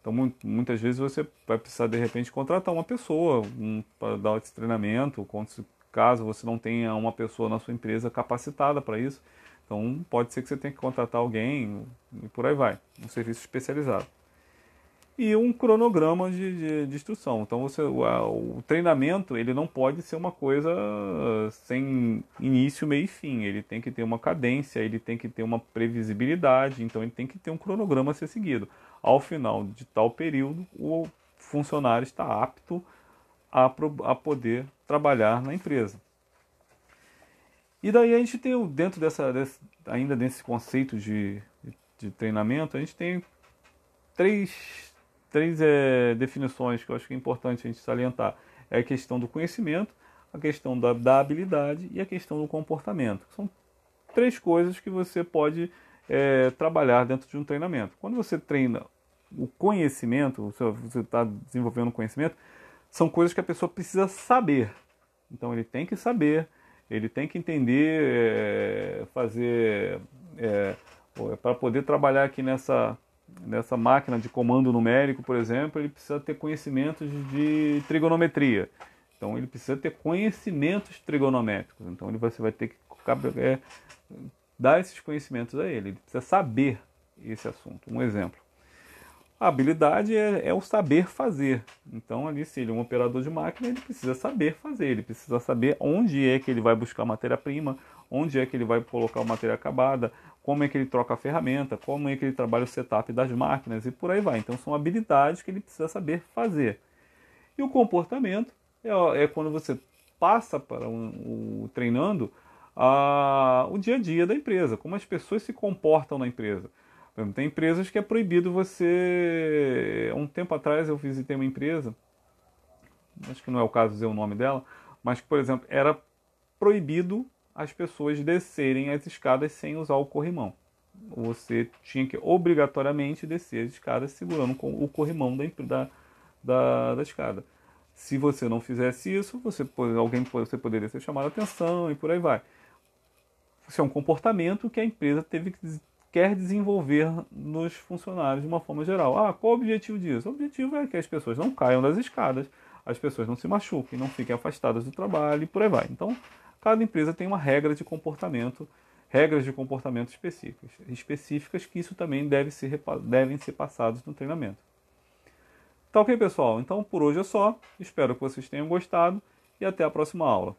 Então, muitas vezes você vai precisar, de repente, contratar uma pessoa um, para dar esse treinamento, caso você não tenha uma pessoa na sua empresa capacitada para isso. Então, pode ser que você tenha que contratar alguém e por aí vai, um serviço especializado e um cronograma de, de, de instrução. Então você, o, o, treinamento ele não pode ser uma coisa sem início, meio e fim. Ele tem que ter uma cadência, ele tem que ter uma previsibilidade, então ele tem que ter um cronograma a ser seguido. Ao final de tal período, o funcionário está apto a, a poder trabalhar na empresa. E daí a gente tem, dentro dessa, desse, ainda desse conceito de, de treinamento, a gente tem três três é, definições que eu acho que é importante a gente salientar. É a questão do conhecimento, a questão da, da habilidade e a questão do comportamento. São três coisas que você pode é, trabalhar dentro de um treinamento. Quando você treina o conhecimento, você está desenvolvendo conhecimento, são coisas que a pessoa precisa saber. Então ele tem que saber, ele tem que entender, é, fazer é, para poder trabalhar aqui nessa nessa máquina de comando numérico, por exemplo, ele precisa ter conhecimentos de trigonometria. Então ele precisa ter conhecimentos trigonométricos. Então ele você vai ter que é, dar esses conhecimentos a ele. Ele precisa saber esse assunto. Um exemplo. A habilidade é, é, o saber fazer. Então, ali, se ele é um operador de máquina, ele precisa saber fazer, ele precisa saber onde é que ele vai buscar matéria-prima, onde é que ele vai colocar matéria acabada, como é que ele troca a ferramenta, como é que ele trabalha o setup das máquinas e por aí vai. Então são habilidades que ele precisa saber fazer. E o comportamento é, é quando você passa para um, o treinando a, o dia a dia da empresa, como as pessoas se comportam na empresa. Tem empresas que é proibido você. Um tempo atrás eu visitei uma empresa, acho que não é o caso dizer o nome dela, mas por exemplo, era proibido as pessoas descerem as escadas sem usar o corrimão. Você tinha que obrigatoriamente descer as escadas segurando o corrimão da, da, da, da escada. Se você não fizesse isso, você alguém você poderia ser chamado a atenção e por aí vai. Isso é um comportamento que a empresa teve que quer desenvolver nos funcionários de uma forma geral. Ah, qual o objetivo disso? O objetivo é que as pessoas não caiam das escadas, as pessoas não se machuquem, não fiquem afastadas do trabalho e por aí vai. Então, cada empresa tem uma regra de comportamento, regras de comportamento específicas, específicas que isso também deve ser, devem ser passados no treinamento. Tá ok, pessoal? Então, por hoje é só. Espero que vocês tenham gostado e até a próxima aula.